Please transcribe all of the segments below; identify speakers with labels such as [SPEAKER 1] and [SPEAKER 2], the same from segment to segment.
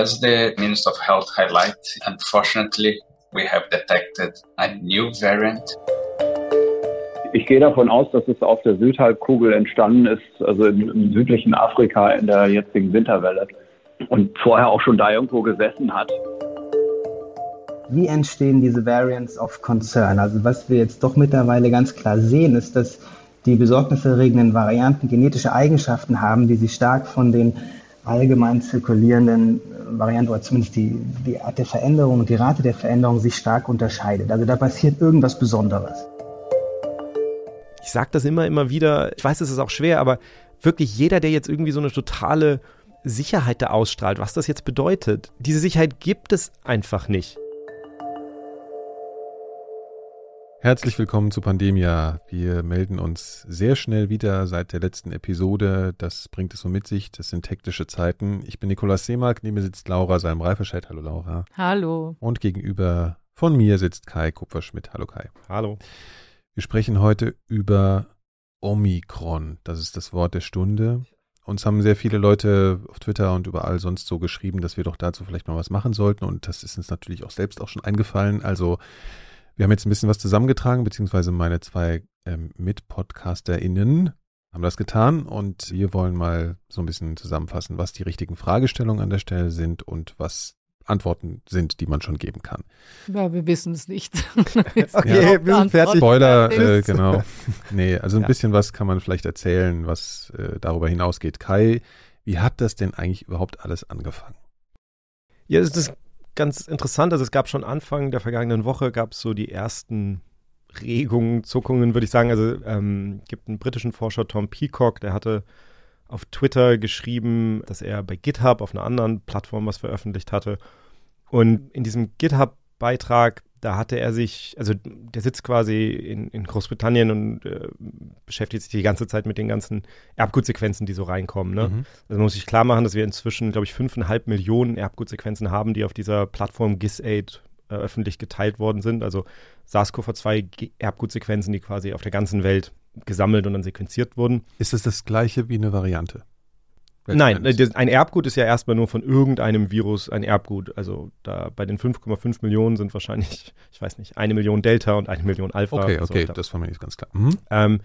[SPEAKER 1] As the Minister of Health highlights, unfortunately, we have detected a new variant.
[SPEAKER 2] Ich gehe davon aus, dass es auf der Südhalbkugel entstanden ist, also im, im südlichen Afrika in der jetzigen Winterwelle und vorher auch schon da irgendwo gesessen hat.
[SPEAKER 3] Wie entstehen diese Variants of Concern? Also was wir jetzt doch mittlerweile ganz klar sehen, ist, dass die besorgniserregenden Varianten genetische Eigenschaften haben, die sich stark von den allgemein zirkulierenden Varianten oder zumindest die, die Art der Veränderung und die Rate der Veränderung sich stark unterscheidet. Also da passiert irgendwas Besonderes.
[SPEAKER 4] Ich sage das immer, immer wieder. Ich weiß, es ist auch schwer, aber wirklich jeder, der jetzt irgendwie so eine totale Sicherheit da ausstrahlt, was das jetzt bedeutet, diese Sicherheit gibt es einfach nicht.
[SPEAKER 5] Herzlich willkommen zu Pandemia. Wir melden uns sehr schnell wieder seit der letzten Episode. Das bringt es so mit sich. Das sind hektische Zeiten. Ich bin Nikolaus Seemark. Neben mir sitzt Laura Salm-Reiferscheid. Hallo Laura.
[SPEAKER 6] Hallo.
[SPEAKER 5] Und gegenüber von mir sitzt Kai Kupferschmidt. Hallo Kai.
[SPEAKER 4] Hallo.
[SPEAKER 5] Wir sprechen heute über Omikron. Das ist das Wort der Stunde. Uns haben sehr viele Leute auf Twitter und überall sonst so geschrieben, dass wir doch dazu vielleicht mal was machen sollten. Und das ist uns natürlich auch selbst auch schon eingefallen. Also wir haben jetzt ein bisschen was zusammengetragen, beziehungsweise meine zwei ähm, MitpodcasterInnen haben das getan und wir wollen mal so ein bisschen zusammenfassen, was die richtigen Fragestellungen an der Stelle sind und was Antworten sind, die man schon geben kann.
[SPEAKER 6] Ja, wir wissen es nicht.
[SPEAKER 5] okay, ja, wir sind fertig. Spoiler, äh, genau. nee, also ein ja. bisschen was kann man vielleicht erzählen, was äh, darüber hinausgeht. Kai, wie hat das denn eigentlich überhaupt alles angefangen?
[SPEAKER 4] Ja, das ist ganz interessant. Also es gab schon Anfang der vergangenen Woche gab es so die ersten Regungen, Zuckungen, würde ich sagen. Also ähm, gibt einen britischen Forscher, Tom Peacock, der hatte auf Twitter geschrieben, dass er bei GitHub auf einer anderen Plattform was veröffentlicht hatte. Und in diesem GitHub-Beitrag da hatte er sich, also der sitzt quasi in, in Großbritannien und äh, beschäftigt sich die ganze Zeit mit den ganzen Erbgutsequenzen, die so reinkommen. Ne? Mhm. Also man muss sich klar machen, dass wir inzwischen, glaube ich, fünfeinhalb Millionen Erbgutsequenzen haben, die auf dieser Plattform GISAID äh, öffentlich geteilt worden sind. Also SARS-CoV-2 Erbgutsequenzen, die quasi auf der ganzen Welt gesammelt und dann sequenziert wurden.
[SPEAKER 5] Ist das das gleiche wie eine Variante?
[SPEAKER 4] Nein, ein Erbgut ist ja erstmal nur von irgendeinem Virus ein Erbgut. Also da bei den 5,5 Millionen sind wahrscheinlich, ich weiß nicht, eine Million Delta und eine Million Alpha.
[SPEAKER 5] Okay, okay, so. das war mir nicht ganz klar. Mhm.
[SPEAKER 4] Ähm,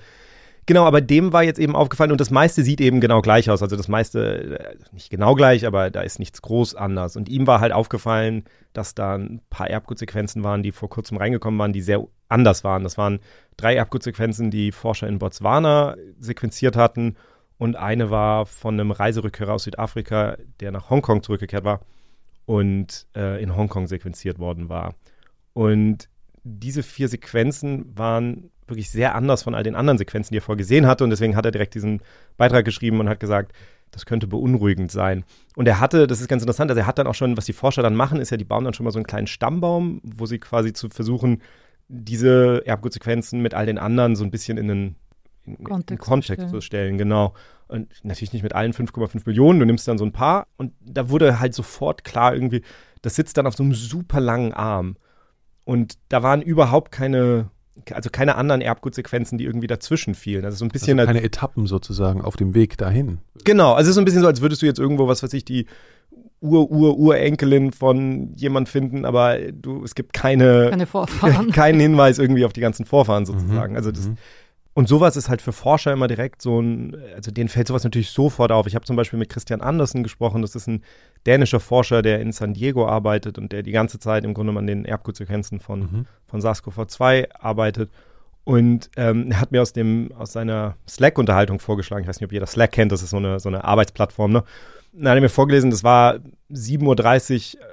[SPEAKER 4] genau, aber dem war jetzt eben aufgefallen und das meiste sieht eben genau gleich aus. Also das meiste, äh, nicht genau gleich, aber da ist nichts groß anders. Und ihm war halt aufgefallen, dass da ein paar Erbgutsequenzen waren, die vor kurzem reingekommen waren, die sehr anders waren. Das waren drei Erbgutsequenzen, die Forscher in Botswana sequenziert hatten und eine war von einem Reiserückkehrer aus Südafrika, der nach Hongkong zurückgekehrt war und äh, in Hongkong sequenziert worden war. Und diese vier Sequenzen waren wirklich sehr anders von all den anderen Sequenzen, die er vorher gesehen hatte. Und deswegen hat er direkt diesen Beitrag geschrieben und hat gesagt, das könnte beunruhigend sein. Und er hatte, das ist ganz interessant, also er hat dann auch schon, was die Forscher dann machen, ist ja, die bauen dann schon mal so einen kleinen Stammbaum, wo sie quasi zu versuchen, diese Erbgutsequenzen mit all den anderen so ein bisschen in einen in, Kontext, in Kontext stellen. zu stellen, genau. Und natürlich nicht mit allen 5,5 Millionen, du nimmst dann so ein paar und da wurde halt sofort klar irgendwie, das sitzt dann auf so einem super langen Arm. Und da waren überhaupt keine, also keine anderen Erbgutsequenzen, die irgendwie dazwischen fielen. Also so ein bisschen.
[SPEAKER 5] Also keine Etappen sozusagen auf dem Weg dahin.
[SPEAKER 4] Genau, also es ist so ein bisschen so, als würdest du jetzt irgendwo, was weiß ich, die Ur-Ur-Urenkelin von jemand finden, aber du, es gibt keine,
[SPEAKER 6] keine Vorfahren.
[SPEAKER 4] keinen Hinweis irgendwie auf die ganzen Vorfahren sozusagen. Mhm. Also das,
[SPEAKER 5] mhm.
[SPEAKER 4] Und sowas ist halt für Forscher immer direkt so ein, also denen fällt sowas natürlich sofort auf. Ich habe zum Beispiel mit Christian Andersen gesprochen, das ist ein dänischer Forscher, der in San Diego arbeitet und der die ganze Zeit im Grunde an den Erbgutsequenzen von, mhm. von SARS-CoV-2 arbeitet. Und ähm, er hat mir aus dem, aus seiner Slack-Unterhaltung vorgeschlagen, ich weiß nicht, ob jeder Slack kennt, das ist so eine, so eine Arbeitsplattform, ne? Dann hat er mir vorgelesen, das war 7.30 Uhr äh,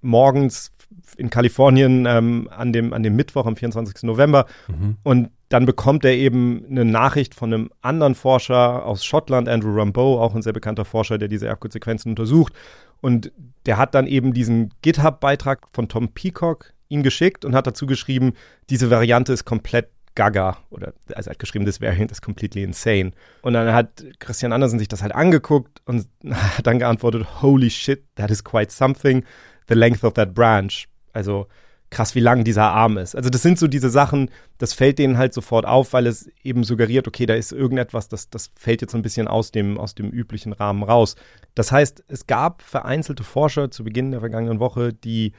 [SPEAKER 4] morgens in Kalifornien ähm, an, dem, an dem Mittwoch, am 24. November. Mhm. Und dann bekommt er eben eine Nachricht von einem anderen Forscher aus Schottland, Andrew Rambeau, auch ein sehr bekannter Forscher, der diese Erbgutsequenzen untersucht. Und der hat dann eben diesen GitHub-Beitrag von Tom Peacock ihm geschickt und hat dazu geschrieben, diese Variante ist komplett gaga. Oder also hat geschrieben, this variant is completely insane. Und dann hat Christian Andersen sich das halt angeguckt und hat dann geantwortet, holy shit, that is quite something. The length of that branch. Also krass, wie lang dieser Arm ist. Also das sind so diese Sachen, das fällt denen halt sofort auf, weil es eben suggeriert, okay, da ist irgendetwas, das, das fällt jetzt ein bisschen aus dem, aus dem üblichen Rahmen raus. Das heißt, es gab vereinzelte Forscher zu Beginn der vergangenen Woche, die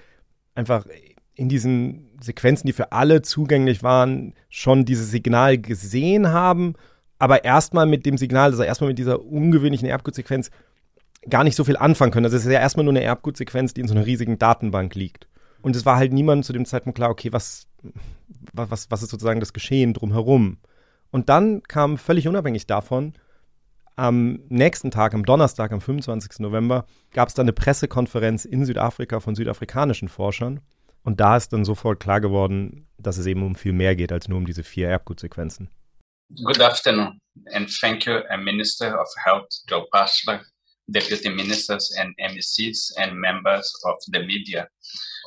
[SPEAKER 4] einfach in diesen Sequenzen, die für alle zugänglich waren, schon dieses Signal gesehen haben, aber erstmal mit dem Signal, also erstmal mit dieser ungewöhnlichen Erbgutsequenz gar nicht so viel anfangen können. Also es ist ja erstmal nur eine Erbgutsequenz, die in so einer riesigen Datenbank liegt. Und es war halt niemandem zu dem Zeitpunkt klar, okay, was, was, was ist sozusagen das Geschehen drumherum? Und dann kam völlig unabhängig davon, am nächsten Tag, am Donnerstag, am 25. November, gab es dann eine Pressekonferenz in Südafrika von südafrikanischen Forschern. Und da ist dann sofort klar geworden, dass es eben um viel mehr geht als nur um diese vier Erbgutsequenzen.
[SPEAKER 1] Good afternoon, and thank you, uh, Minister of Health Joe Pashler, Deputy Ministers and MECs and members of the media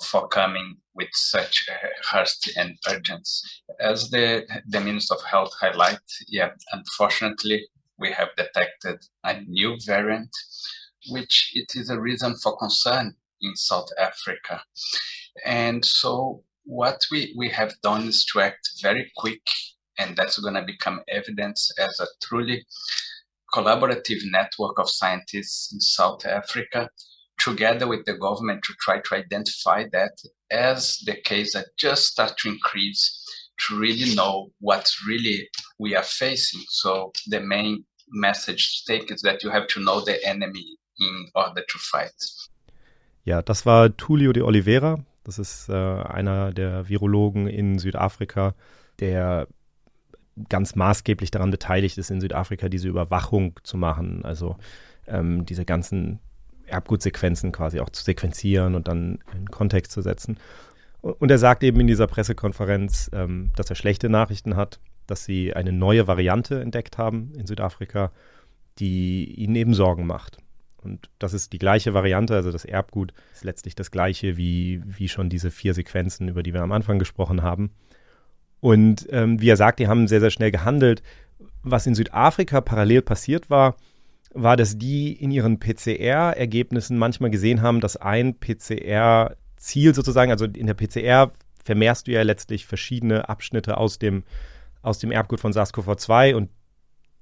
[SPEAKER 1] for coming with such haste and urgency. As the, the Minister of Health highlight, yeah, unfortunately, we have detected a new variant, which it is a reason for concern in South Africa. And so what we, we have done is to act very quick, and that's going to become evidence as a truly collaborative network of scientists in South Africa together with the government to try to identify that as the case that just start to increase to really know what really we are facing. So the main message to take is that you have to know the enemy in order to fight.
[SPEAKER 4] Ja, das war Tulio de Oliveira. Das ist äh, einer der Virologen in Südafrika, der ganz maßgeblich daran beteiligt ist, in Südafrika diese Überwachung zu machen. Also ähm, diese ganzen Erbgutsequenzen quasi auch zu sequenzieren und dann in Kontext zu setzen. Und er sagt eben in dieser Pressekonferenz, ähm, dass er schlechte Nachrichten hat, dass sie eine neue Variante entdeckt haben in Südafrika, die ihnen eben Sorgen macht. Und das ist die gleiche Variante, also das Erbgut ist letztlich das gleiche wie, wie schon diese vier Sequenzen, über die wir am Anfang gesprochen haben. Und ähm, wie er sagt, die haben sehr, sehr schnell gehandelt. Was in Südafrika parallel passiert war, war, dass die in ihren PCR-Ergebnissen manchmal gesehen haben, dass ein PCR-Ziel sozusagen, also in der PCR vermehrst du ja letztlich verschiedene Abschnitte aus dem, aus dem Erbgut von SARS-CoV-2 und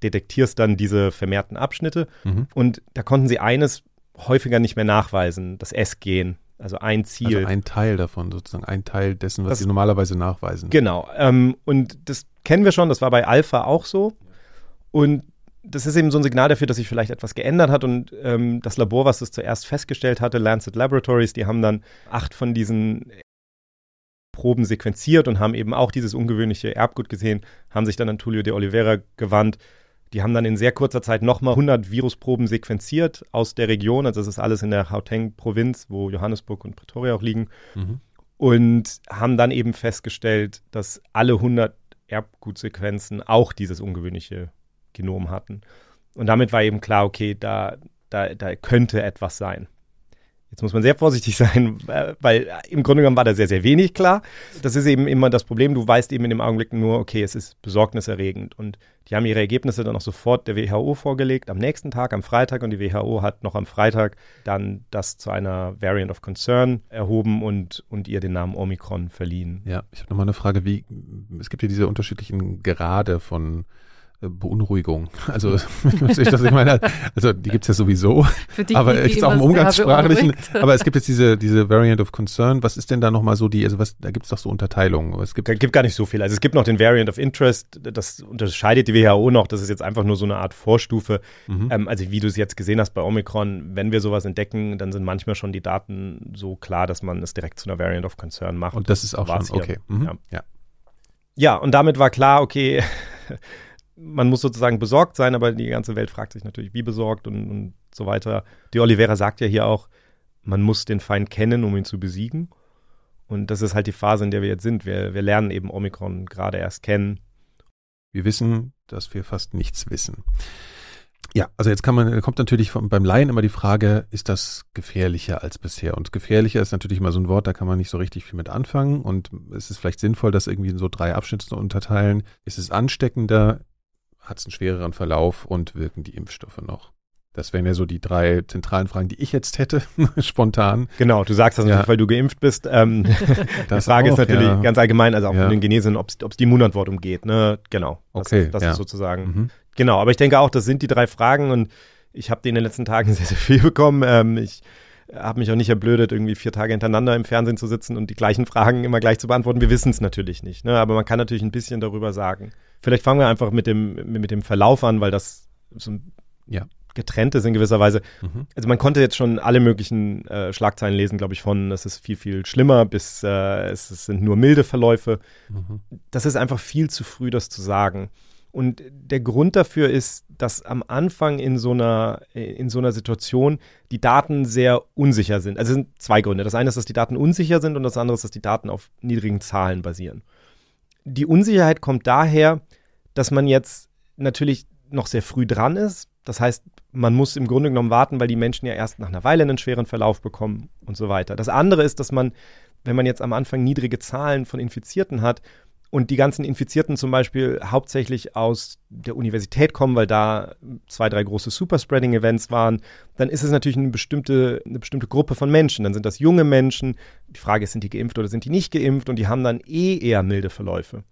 [SPEAKER 4] detektierst dann diese vermehrten Abschnitte. Mhm. Und da konnten sie eines häufiger nicht mehr nachweisen, das S-Gen. Also ein Ziel. Also
[SPEAKER 5] ein Teil davon, sozusagen ein Teil dessen, was das, sie normalerweise nachweisen.
[SPEAKER 4] Genau. Ähm, und das kennen wir schon, das war bei Alpha auch so. Und das ist eben so ein Signal dafür, dass sich vielleicht etwas geändert hat. Und ähm, das Labor, was das zuerst festgestellt hatte, Lancet Laboratories, die haben dann acht von diesen Proben sequenziert und haben eben auch dieses ungewöhnliche Erbgut gesehen, haben sich dann an Tulio de Oliveira gewandt. Die haben dann in sehr kurzer Zeit nochmal 100 Virusproben sequenziert aus der Region. Also das ist alles in der Gauteng-Provinz, wo Johannesburg und Pretoria auch liegen. Mhm. Und haben dann eben festgestellt, dass alle 100 Erbgutsequenzen auch dieses ungewöhnliche Genom hatten. Und damit war eben klar, okay, da, da, da könnte etwas sein. Jetzt muss man sehr vorsichtig sein, weil im Grunde genommen war da sehr, sehr wenig klar. Das ist eben immer das Problem. Du weißt eben in dem Augenblick nur, okay, es ist besorgniserregend. Und die haben ihre Ergebnisse dann auch sofort der WHO vorgelegt, am nächsten Tag, am Freitag. Und die WHO hat noch am Freitag dann das zu einer Variant of Concern erhoben und, und ihr den Namen Omikron verliehen.
[SPEAKER 5] Ja, ich habe nochmal eine Frage, wie, es gibt ja diese unterschiedlichen Grade von Beunruhigung. Also, das ich meine, also die gibt es ja sowieso, die, aber es gibt auch im Umgangssprachlichen, aber es gibt jetzt diese, diese Variant of Concern. Was ist denn da nochmal so die, also was, da gibt es doch so Unterteilungen. Es
[SPEAKER 4] gibt, da gibt gar nicht so viel. Also es gibt noch den Variant of Interest, das unterscheidet die WHO noch, das ist jetzt einfach nur so eine Art Vorstufe. Mhm. Ähm, also wie du es jetzt gesehen hast bei Omikron, wenn wir sowas entdecken, dann sind manchmal schon die Daten so klar, dass man es direkt zu einer Variant of Concern macht.
[SPEAKER 5] Und das ist auch schon, okay.
[SPEAKER 4] Mhm. Ja. ja. Ja, und damit war klar, okay, man muss sozusagen besorgt sein, aber die ganze Welt fragt sich natürlich, wie besorgt und, und so weiter. Die Oliveira sagt ja hier auch, man muss den Feind kennen, um ihn zu besiegen. Und das ist halt die Phase, in der wir jetzt sind. Wir, wir lernen eben Omikron gerade erst kennen.
[SPEAKER 5] Wir wissen, dass wir fast nichts wissen. Ja, also jetzt kann man, kommt natürlich vom, beim Laien immer die Frage, ist das gefährlicher als bisher? Und gefährlicher ist natürlich immer so ein Wort, da kann man nicht so richtig viel mit anfangen. Und es ist vielleicht sinnvoll, das irgendwie in so drei Abschnitte zu unterteilen. Ist es ansteckender? Hat es einen schwereren Verlauf und wirken die Impfstoffe noch. Das wären ja so die drei zentralen Fragen, die ich jetzt hätte, spontan.
[SPEAKER 4] Genau, du sagst das
[SPEAKER 5] Ja.
[SPEAKER 4] natürlich, weil du geimpft bist. Ähm, die
[SPEAKER 5] Das
[SPEAKER 4] Frage
[SPEAKER 5] auch,
[SPEAKER 4] ist natürlich
[SPEAKER 5] ja.
[SPEAKER 4] ganz allgemein, also auch
[SPEAKER 5] Ja.
[SPEAKER 4] von den Genesen, ob es die Immunantwort umgeht. Ne? Genau. Das,
[SPEAKER 5] Okay,
[SPEAKER 4] Das
[SPEAKER 5] ja.
[SPEAKER 4] ist sozusagen.
[SPEAKER 5] Mhm.
[SPEAKER 4] Genau, aber ich denke auch, das sind die drei Fragen und ich habe die in den letzten Tagen sehr, sehr viel bekommen. Ähm, ich habe mich auch nicht erblödet, irgendwie vier Tage hintereinander im Fernsehen zu sitzen und die gleichen Fragen immer gleich zu beantworten. Wir wissen es natürlich nicht, ne? aber man kann natürlich ein bisschen darüber sagen. Vielleicht fangen wir einfach mit dem, mit dem Verlauf an, weil das so ein
[SPEAKER 5] Ja.
[SPEAKER 4] getrennt ist in gewisser Weise.
[SPEAKER 5] Mhm.
[SPEAKER 4] Also man konnte jetzt schon alle möglichen äh, Schlagzeilen lesen, glaube ich, von es ist viel, viel schlimmer bis äh, es, es sind nur milde Verläufe.
[SPEAKER 5] Mhm.
[SPEAKER 4] Das ist einfach viel zu früh, das zu sagen. Und der Grund dafür ist, dass am Anfang in so einer, in so einer Situation die Daten sehr unsicher sind. Also es sind zwei Gründe. Das eine ist, dass die Daten unsicher sind und das andere ist, dass die Daten auf niedrigen Zahlen basieren. Die Unsicherheit kommt daher, dass man jetzt natürlich noch sehr früh dran ist. Das heißt, man muss im Grunde genommen warten, weil die Menschen ja erst nach einer Weile einen schweren Verlauf bekommen und so weiter. Das andere ist, dass man, wenn man jetzt am Anfang niedrige Zahlen von Infizierten hat und die ganzen Infizierten zum Beispiel hauptsächlich aus der Universität kommen, weil da zwei, drei große Superspreading-Events waren, dann ist es natürlich eine bestimmte, eine bestimmte Gruppe von Menschen. Dann sind das junge Menschen. Die Frage ist, sind die geimpft oder sind die nicht geimpft? Und die haben dann eh eher milde Verläufe.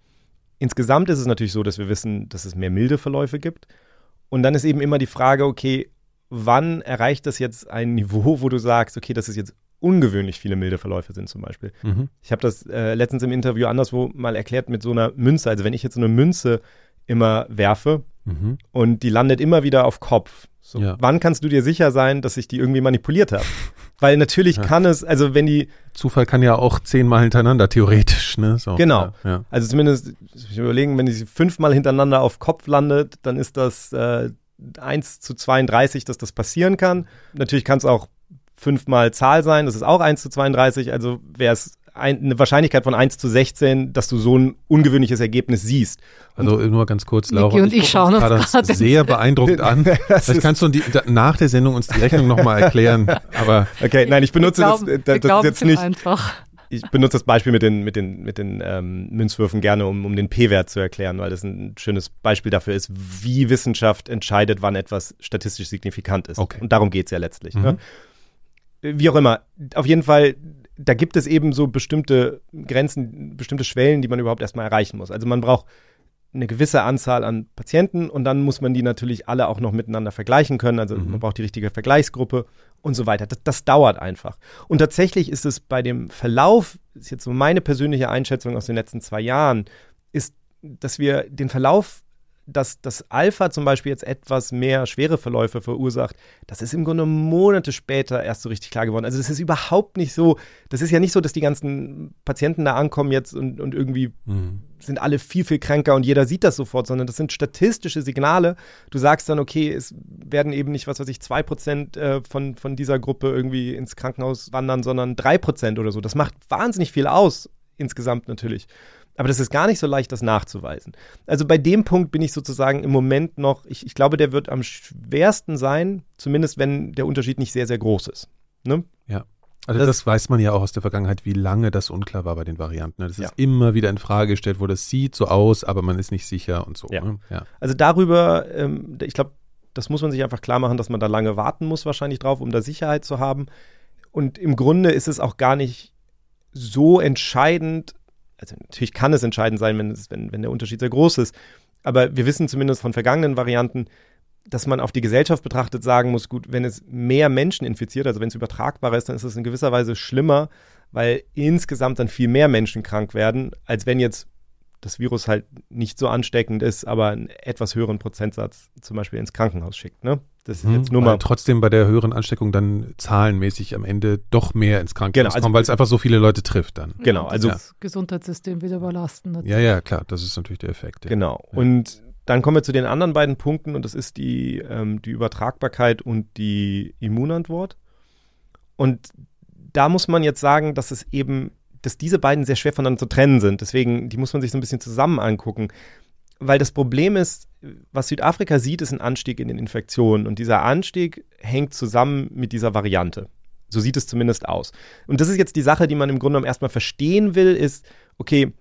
[SPEAKER 4] Insgesamt ist es natürlich so, dass wir wissen, dass es mehr milde Verläufe gibt. Und dann ist eben immer die Frage, okay, wann erreicht das jetzt ein Niveau, wo du sagst, okay, das ist jetzt ungewöhnlich viele milde Verläufe sind zum Beispiel.
[SPEAKER 5] Mhm.
[SPEAKER 4] Ich habe das äh, letztens im Interview anderswo mal erklärt mit so einer Münze. Also wenn ich jetzt so eine Münze immer werfe
[SPEAKER 5] Mhm.
[SPEAKER 4] und die landet immer wieder auf Kopf, so,
[SPEAKER 5] Ja.
[SPEAKER 4] wann kannst du dir sicher sein, dass ich die irgendwie manipuliert habe? Weil natürlich
[SPEAKER 5] Ja.
[SPEAKER 4] kann es, also wenn die,
[SPEAKER 5] Zufall kann ja auch zehnmal hintereinander, theoretisch, ne? So,
[SPEAKER 4] Genau.
[SPEAKER 5] Ja,
[SPEAKER 4] also zumindest, ich überlegen, wenn die fünfmal hintereinander auf Kopf landet, dann ist das äh, 1 zu 32, dass das passieren kann. Natürlich kann es auch fünfmal Zahl sein, das ist auch 1 zu 32, also wäre es ein, eine Wahrscheinlichkeit von 1 zu 16, dass du so ein ungewöhnliches Ergebnis siehst.
[SPEAKER 5] Also nur ganz kurz,
[SPEAKER 6] Niki
[SPEAKER 5] Laura.
[SPEAKER 6] und ich
[SPEAKER 5] gucken
[SPEAKER 6] schauen uns
[SPEAKER 5] gerade sehr beeindruckend an.
[SPEAKER 4] Das
[SPEAKER 5] Vielleicht kannst du die, da, nach der Sendung uns die Rechnung nochmal erklären. Aber
[SPEAKER 4] Okay, nein, ich benutze
[SPEAKER 6] wir glauben,
[SPEAKER 4] das,
[SPEAKER 6] wir
[SPEAKER 4] das, das
[SPEAKER 6] glauben
[SPEAKER 4] jetzt nicht,
[SPEAKER 6] einfach.
[SPEAKER 4] ich benutze das Beispiel mit den, mit den, mit den ähm, Münzwürfen gerne, um, um den P-Wert zu erklären, weil das ein schönes Beispiel dafür ist, wie Wissenschaft entscheidet, wann etwas statistisch signifikant ist.
[SPEAKER 5] Okay.
[SPEAKER 4] Und darum geht es ja letztlich.
[SPEAKER 5] Mhm.
[SPEAKER 4] Ne? Wie auch immer, auf jeden Fall, da gibt es eben so bestimmte Grenzen, bestimmte Schwellen, die man überhaupt erstmal erreichen muss. Also man braucht eine gewisse Anzahl an Patienten und dann muss man die natürlich alle auch noch miteinander vergleichen können. Also
[SPEAKER 5] Mhm.
[SPEAKER 4] man braucht die richtige Vergleichsgruppe und so weiter. Das, das dauert einfach. Und tatsächlich ist es bei dem Verlauf, ist jetzt so meine persönliche Einschätzung aus den letzten zwei Jahren, ist, dass wir den Verlauf, dass das Alpha zum Beispiel jetzt etwas mehr schwere Verläufe verursacht, das ist im Grunde Monate später erst so richtig klar geworden. Also das ist überhaupt nicht so, das ist ja nicht so, dass die ganzen Patienten da ankommen jetzt und, und irgendwie
[SPEAKER 5] mhm.
[SPEAKER 4] sind alle viel, viel kränker und jeder sieht das sofort, sondern das sind statistische Signale. Du sagst dann, okay, es werden eben nicht, was weiß ich, 2% äh, von, von dieser Gruppe irgendwie ins Krankenhaus wandern, sondern 3% oder so. Das macht wahnsinnig viel aus, insgesamt natürlich. Aber das ist gar nicht so leicht, das nachzuweisen. Also bei dem Punkt bin ich sozusagen im Moment noch, ich, ich glaube, der wird am schwersten sein, zumindest wenn der Unterschied nicht sehr, sehr groß ist. Ne?
[SPEAKER 5] Also
[SPEAKER 4] Das-
[SPEAKER 5] das, weiß man ja auch aus der Vergangenheit, wie lange das unklar war bei den Varianten. ne? Das
[SPEAKER 4] Ja.
[SPEAKER 5] ist immer wieder in Frage gestellt, wo das sieht so aus, aber man ist nicht sicher und so.
[SPEAKER 4] Ja.
[SPEAKER 5] Ne? ja.
[SPEAKER 4] Also darüber, ähm, ich glaube, das muss man sich einfach klar machen, dass man da lange warten muss wahrscheinlich drauf, um da Sicherheit zu haben. Und im Grunde ist es auch gar nicht so entscheidend, also natürlich kann es entscheidend sein, wenn, es, wenn, wenn der Unterschied sehr groß ist, aber wir wissen zumindest von vergangenen Varianten, dass man auf die Gesellschaft betrachtet sagen muss, gut, wenn es mehr Menschen infiziert, also wenn es übertragbarer ist, dann ist es in gewisser Weise schlimmer, weil insgesamt dann viel mehr Menschen krank werden, als wenn jetzt das Virus halt nicht so ansteckend ist, aber einen etwas höheren Prozentsatz zum Beispiel ins Krankenhaus schickt. Ne? Das ist jetzt nur mal.
[SPEAKER 5] trotzdem bei der höheren Ansteckung dann zahlenmäßig am Ende doch mehr ins Krankenhaus
[SPEAKER 4] Genau, also-
[SPEAKER 5] kommen, weil es einfach so viele Leute trifft dann.
[SPEAKER 4] Genau, also
[SPEAKER 6] das Gesundheitssystem wieder überlasten.
[SPEAKER 5] Ja, ja, klar, das ist natürlich der Effekt. Ja.
[SPEAKER 4] Genau.
[SPEAKER 5] Ja.
[SPEAKER 4] Und dann kommen wir zu den anderen beiden Punkten und das ist die, ähm, die Übertragbarkeit und die Immunantwort. Und da muss man jetzt sagen, dass es eben, dass diese beiden sehr schwer voneinander zu trennen sind. Deswegen, die muss man sich so ein bisschen zusammen angucken. Weil das Problem ist, was Südafrika sieht, ist ein Anstieg in den Infektionen. Und dieser Anstieg hängt zusammen mit dieser Variante. So sieht es zumindest aus. Und das ist jetzt die Sache, die man im Grunde genommen erstmal verstehen will, ist, okay,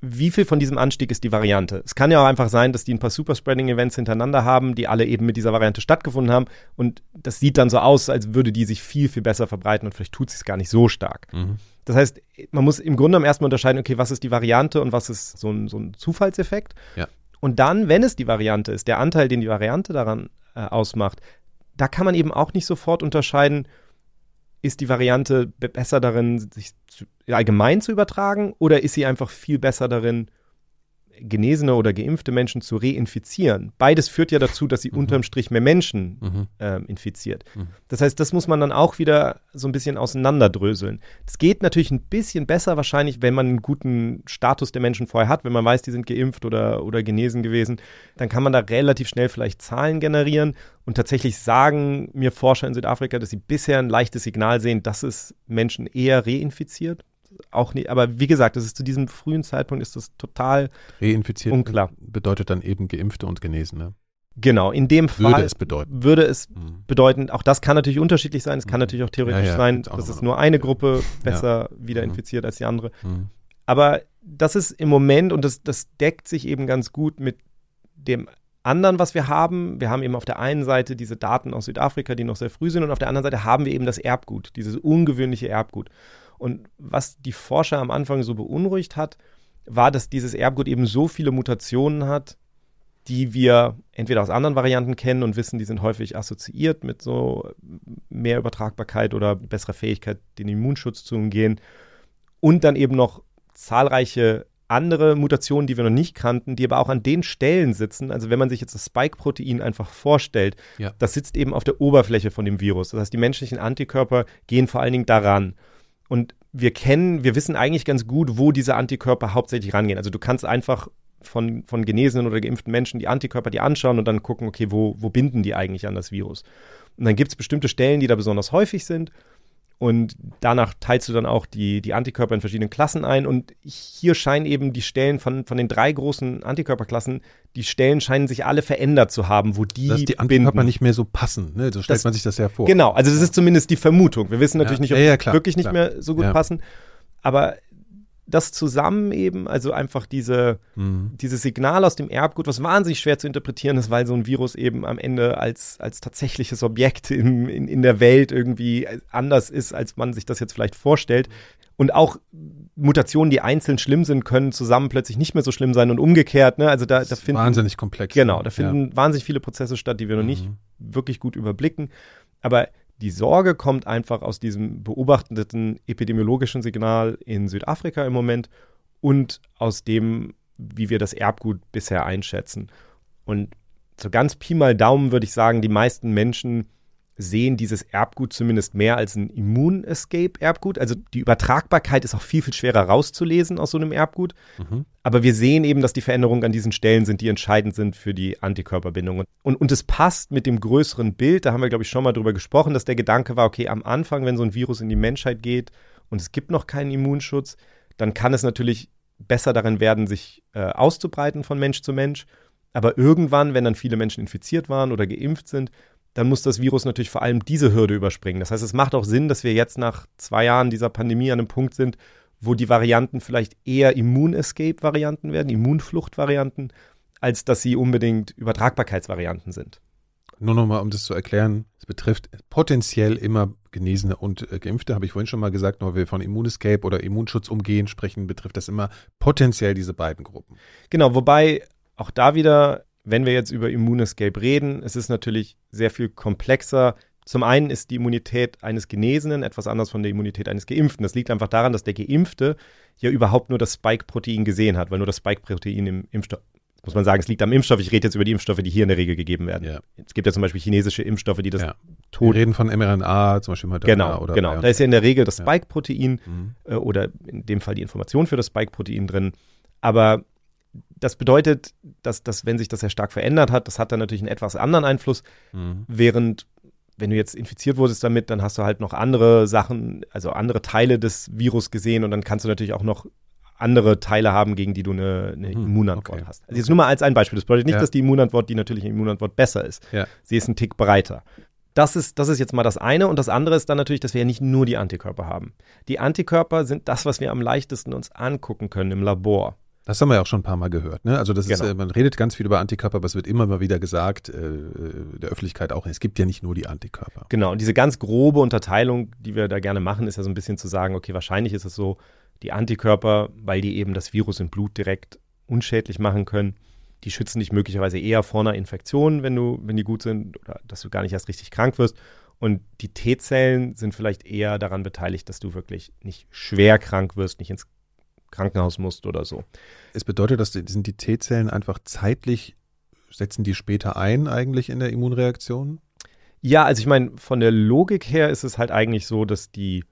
[SPEAKER 4] wie viel von diesem Anstieg ist die Variante? Es kann ja auch einfach sein, dass die ein paar Superspreading-Events hintereinander haben, die alle eben mit dieser Variante stattgefunden haben. Und das sieht dann so aus, als würde die sich viel, viel besser verbreiten und vielleicht tut sie es gar nicht so stark. Mhm. Das heißt, man muss im Grunde genommen erstmal unterscheiden, okay, was ist die Variante und was ist so ein, so ein Zufallseffekt.
[SPEAKER 5] Ja.
[SPEAKER 4] Und dann, wenn es die Variante ist, der Anteil, den die Variante daran äh, ausmacht, da kann man eben auch nicht sofort unterscheiden, ist die Variante besser darin, sich allgemein zu übertragen oder ist sie einfach viel besser darin, genesene oder geimpfte Menschen zu reinfizieren. Beides führt ja dazu, dass sie mhm. unterm Strich mehr Menschen mhm. ähm, infiziert. Mhm. Das heißt, das muss man dann auch wieder so ein bisschen auseinanderdröseln. Es geht natürlich ein bisschen besser wahrscheinlich, wenn man einen guten Status der Menschen vorher hat, wenn man weiß, die sind geimpft oder, oder genesen gewesen, dann kann man da relativ schnell vielleicht Zahlen generieren und tatsächlich sagen mir Forscher in Südafrika, dass sie bisher ein leichtes Signal sehen, dass es Menschen eher reinfiziert auch nicht, aber wie gesagt, das ist zu diesem frühen Zeitpunkt ist das total
[SPEAKER 5] Reinfiziert
[SPEAKER 4] unklar.
[SPEAKER 5] Bedeutet dann eben Geimpfte und Genesene.
[SPEAKER 4] Genau, in dem Fall
[SPEAKER 5] würde es bedeuten.
[SPEAKER 4] Würde es mhm. bedeuten, auch das kann natürlich unterschiedlich sein. Es kann mhm. natürlich auch theoretisch ja, ja, sein, dass es nur eine Gruppe besser ja. wieder mhm. infiziert als die andere. Mhm. Aber das ist im Moment, und das, das deckt sich eben ganz gut mit dem anderen, was wir haben. Wir haben eben auf der einen Seite diese Daten aus Südafrika, die noch sehr früh sind, und auf der anderen Seite haben wir eben das Erbgut, dieses ungewöhnliche Erbgut. Und was die Forscher am Anfang so beunruhigt hat, war, dass dieses Erbgut eben so viele Mutationen hat, die wir entweder aus anderen Varianten kennen und wissen, die sind häufig assoziiert mit so mehr Übertragbarkeit oder besserer Fähigkeit, den Immunschutz zu umgehen. Und dann eben noch zahlreiche andere Mutationen, die wir noch nicht kannten, die aber auch an den Stellen sitzen. Also wenn man sich jetzt das Spike-Protein einfach vorstellt, ja. das sitzt eben auf der Oberfläche von dem Virus. Das heißt, die menschlichen Antikörper gehen vor allen Dingen daran. Und wir kennen, wir wissen eigentlich ganz gut, wo diese Antikörper hauptsächlich rangehen. Also du kannst einfach von, von genesenen oder geimpften Menschen die Antikörper dir anschauen und dann gucken, okay, wo, wo binden die eigentlich an das Virus? Und dann gibt es bestimmte Stellen, die da besonders häufig sind. Und danach teilst du dann auch die, die Antikörper in verschiedenen Klassen ein. Und hier scheinen eben die Stellen von, von den drei großen Antikörperklassen, die Stellen scheinen sich alle verändert zu haben, wo die.
[SPEAKER 5] Dass die Antikörper binden. nicht mehr so passen, ne? So stellt das, man sich das ja vor.
[SPEAKER 4] Genau, also das ist zumindest die Vermutung. Wir wissen natürlich ja. nicht, ob ja, ja, wirklich nicht mehr so gut passen. Aber das zusammen eben, also einfach diese, mhm. dieses Signal aus dem Erbgut, was wahnsinnig schwer zu interpretieren ist, weil so ein Virus eben am Ende als, als tatsächliches Objekt in, in, in der Welt irgendwie anders ist, als man sich das jetzt vielleicht vorstellt. Und auch Mutationen, die einzeln schlimm sind, können zusammen plötzlich nicht mehr so schlimm sein und umgekehrt. Ne? Also da, da finden
[SPEAKER 5] wahnsinnig komplex.
[SPEAKER 4] Genau, da finden ja. wahnsinnig viele Prozesse statt, die wir noch mhm. nicht wirklich gut überblicken. Aber die Sorge kommt einfach aus diesem beobachteten epidemiologischen Signal in Südafrika im Moment und aus dem, wie wir das Erbgut bisher einschätzen. Und so ganz Pi mal Daumen würde ich sagen, die meisten Menschen sehen dieses Erbgut zumindest mehr als ein Immun-Escape-Erbgut. Also die Übertragbarkeit ist auch viel, viel schwerer rauszulesen aus so einem Erbgut. Mhm. Aber wir sehen eben, dass die Veränderungen an diesen Stellen sind, die entscheidend sind für die Antikörperbindung. Und, und es passt mit dem größeren Bild, da haben wir, glaube ich, schon mal drüber gesprochen, dass der Gedanke war, okay, am Anfang, wenn so ein Virus in die Menschheit geht und es gibt noch keinen Immunschutz, dann kann es natürlich besser darin werden, sich äh, auszubreiten von Mensch zu Mensch. Aber irgendwann, wenn dann viele Menschen infiziert waren oder geimpft sind, dann muss das Virus natürlich vor allem diese Hürde überspringen. Das heißt, es macht auch Sinn, dass wir jetzt nach zwei Jahren dieser Pandemie an einem Punkt sind, wo die Varianten vielleicht eher Immun-Escape-Varianten werden, Immunflucht-Varianten, als dass sie unbedingt Übertragbarkeitsvarianten sind.
[SPEAKER 5] Nur nochmal, um das zu erklären, es betrifft potenziell immer Genesene und äh, Geimpfte, habe ich vorhin schon mal gesagt, nur wir von Immunescape oder Immunschutz umgehen sprechen, betrifft das immer potenziell diese beiden Gruppen.
[SPEAKER 4] Genau, wobei auch da wieder wenn wir jetzt über Immunescape reden, es ist natürlich sehr viel komplexer. Zum einen ist die Immunität eines Genesenen etwas anders von der Immunität eines Geimpften. Das liegt einfach daran, dass der Geimpfte ja überhaupt nur das Spike-Protein gesehen hat, weil nur das Spike-Protein im Impfstoff, muss man sagen, es liegt am Impfstoff. Ich rede jetzt über die Impfstoffe, die hier in der Regel gegeben werden. Ja. Es gibt ja zum Beispiel chinesische Impfstoffe, die das ja.
[SPEAKER 5] tot. Wir reden von mRNA, zum Beispiel
[SPEAKER 4] Moderna genau, oder Genau, da ist ja in der Regel das Spike-Protein mhm. äh, oder in dem Fall die Information für das Spike-Protein drin. Aber das bedeutet, dass, dass, wenn sich das sehr stark verändert hat, das hat dann natürlich einen etwas anderen Einfluss, mhm. während wenn du jetzt infiziert wurdest damit, dann hast du halt noch andere Sachen, also andere Teile des Virus gesehen und dann kannst du natürlich auch noch andere Teile haben, gegen die du eine, eine mhm, Immunantwort okay. hast. Also jetzt nur mal als ein Beispiel. Das bedeutet nicht, ja. dass die Immunantwort, die natürliche Immunantwort besser ist. Ja. Sie ist ein Tick breiter. Das ist, das ist jetzt mal das eine. Und das andere ist dann natürlich, dass wir ja nicht nur die Antikörper haben. Die Antikörper sind das, was wir am leichtesten uns angucken können im Labor.
[SPEAKER 5] Das haben wir ja auch schon ein paar Mal gehört. Ne? Also das
[SPEAKER 4] Genau.
[SPEAKER 5] ist, äh, man redet ganz viel über Antikörper, aber es wird immer mal wieder gesagt, äh, der Öffentlichkeit auch, es gibt ja nicht nur die Antikörper.
[SPEAKER 4] Genau, und diese ganz grobe Unterteilung, die wir da gerne machen, ist ja so ein bisschen zu sagen, okay, wahrscheinlich ist es so, die Antikörper, weil die eben das Virus im Blut direkt unschädlich machen können, die schützen dich möglicherweise eher vor einer Infektion, wenn du, wenn die gut sind, oder dass du gar nicht erst richtig krank wirst. Und die T-Zellen sind vielleicht eher daran beteiligt, dass du wirklich nicht schwer krank wirst, nicht ins Krankenhaus musst oder so.
[SPEAKER 5] Es bedeutet, dass die, sind die T-Zellen einfach zeitlich, setzen die später ein eigentlich in der Immunreaktion?
[SPEAKER 4] Ja, also ich meine, von der Logik her ist es halt eigentlich so, dass die,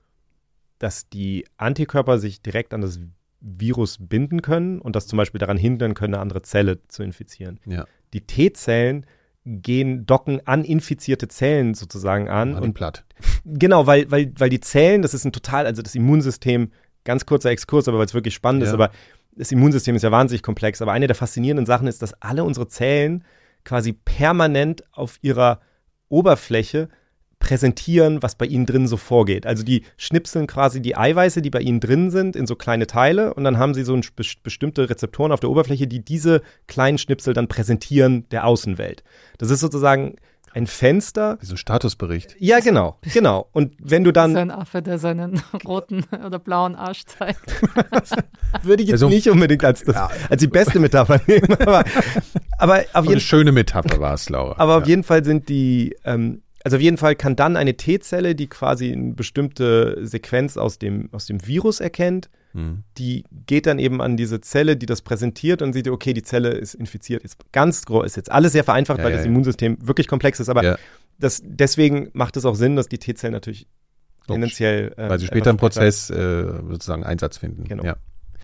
[SPEAKER 4] dass die Antikörper sich direkt an das Virus binden können und das zum Beispiel daran hindern können, eine andere Zelle zu infizieren.
[SPEAKER 5] Ja.
[SPEAKER 4] Die T-Zellen gehen, docken an infizierte Zellen sozusagen an.
[SPEAKER 5] Machen
[SPEAKER 4] Und
[SPEAKER 5] platt.
[SPEAKER 4] genau, weil, weil, weil die Zellen, das ist ein total, also das Immunsystem, ganz kurzer Exkurs, aber weil es wirklich spannend ist,
[SPEAKER 5] Ja.
[SPEAKER 4] aber das Immunsystem ist ja wahnsinnig komplex. Aber eine der faszinierenden Sachen ist, dass alle unsere Zellen quasi permanent auf ihrer Oberfläche präsentieren, was bei ihnen drin so vorgeht. Also die schnipseln quasi die Eiweiße, die bei ihnen drin sind, in so kleine Teile und dann haben sie so ein, bes- bestimmte Rezeptoren auf der Oberfläche, die diese kleinen Schnipsel dann präsentieren der Außenwelt. Das ist sozusagen ein Fenster.
[SPEAKER 5] Wie so ein Statusbericht.
[SPEAKER 4] Ja, genau, genau. Und wenn du
[SPEAKER 6] Das ist
[SPEAKER 4] dann,
[SPEAKER 6] ein Affe, der seinen roten oder blauen Arsch zeigt.
[SPEAKER 4] würde ich jetzt
[SPEAKER 5] Also-
[SPEAKER 4] nicht unbedingt als, das, als die beste Metapher nehmen, aber, aber auf jeden
[SPEAKER 5] eine schöne Metapher war es, Laura.
[SPEAKER 4] Aber auf
[SPEAKER 5] ja.
[SPEAKER 4] jeden Fall sind die, ähm, also auf jeden Fall kann dann eine T-Zelle, die quasi eine bestimmte Sequenz aus dem, aus dem Virus erkennt,
[SPEAKER 5] Hm.
[SPEAKER 4] die geht dann eben an diese Zelle, die das präsentiert und sieht, okay, die Zelle ist infiziert. Ist ganz groß, ist jetzt alles sehr vereinfacht,
[SPEAKER 5] Ja,
[SPEAKER 4] weil
[SPEAKER 5] ja,
[SPEAKER 4] das. Immunsystem wirklich komplex ist, aber das, deswegen macht es auch Sinn, dass die T-Zellen natürlich
[SPEAKER 5] Logisch.
[SPEAKER 4] tendenziell. äh,
[SPEAKER 5] Weil sie später im Prozess äh, sozusagen Einsatz finden.
[SPEAKER 4] Genau.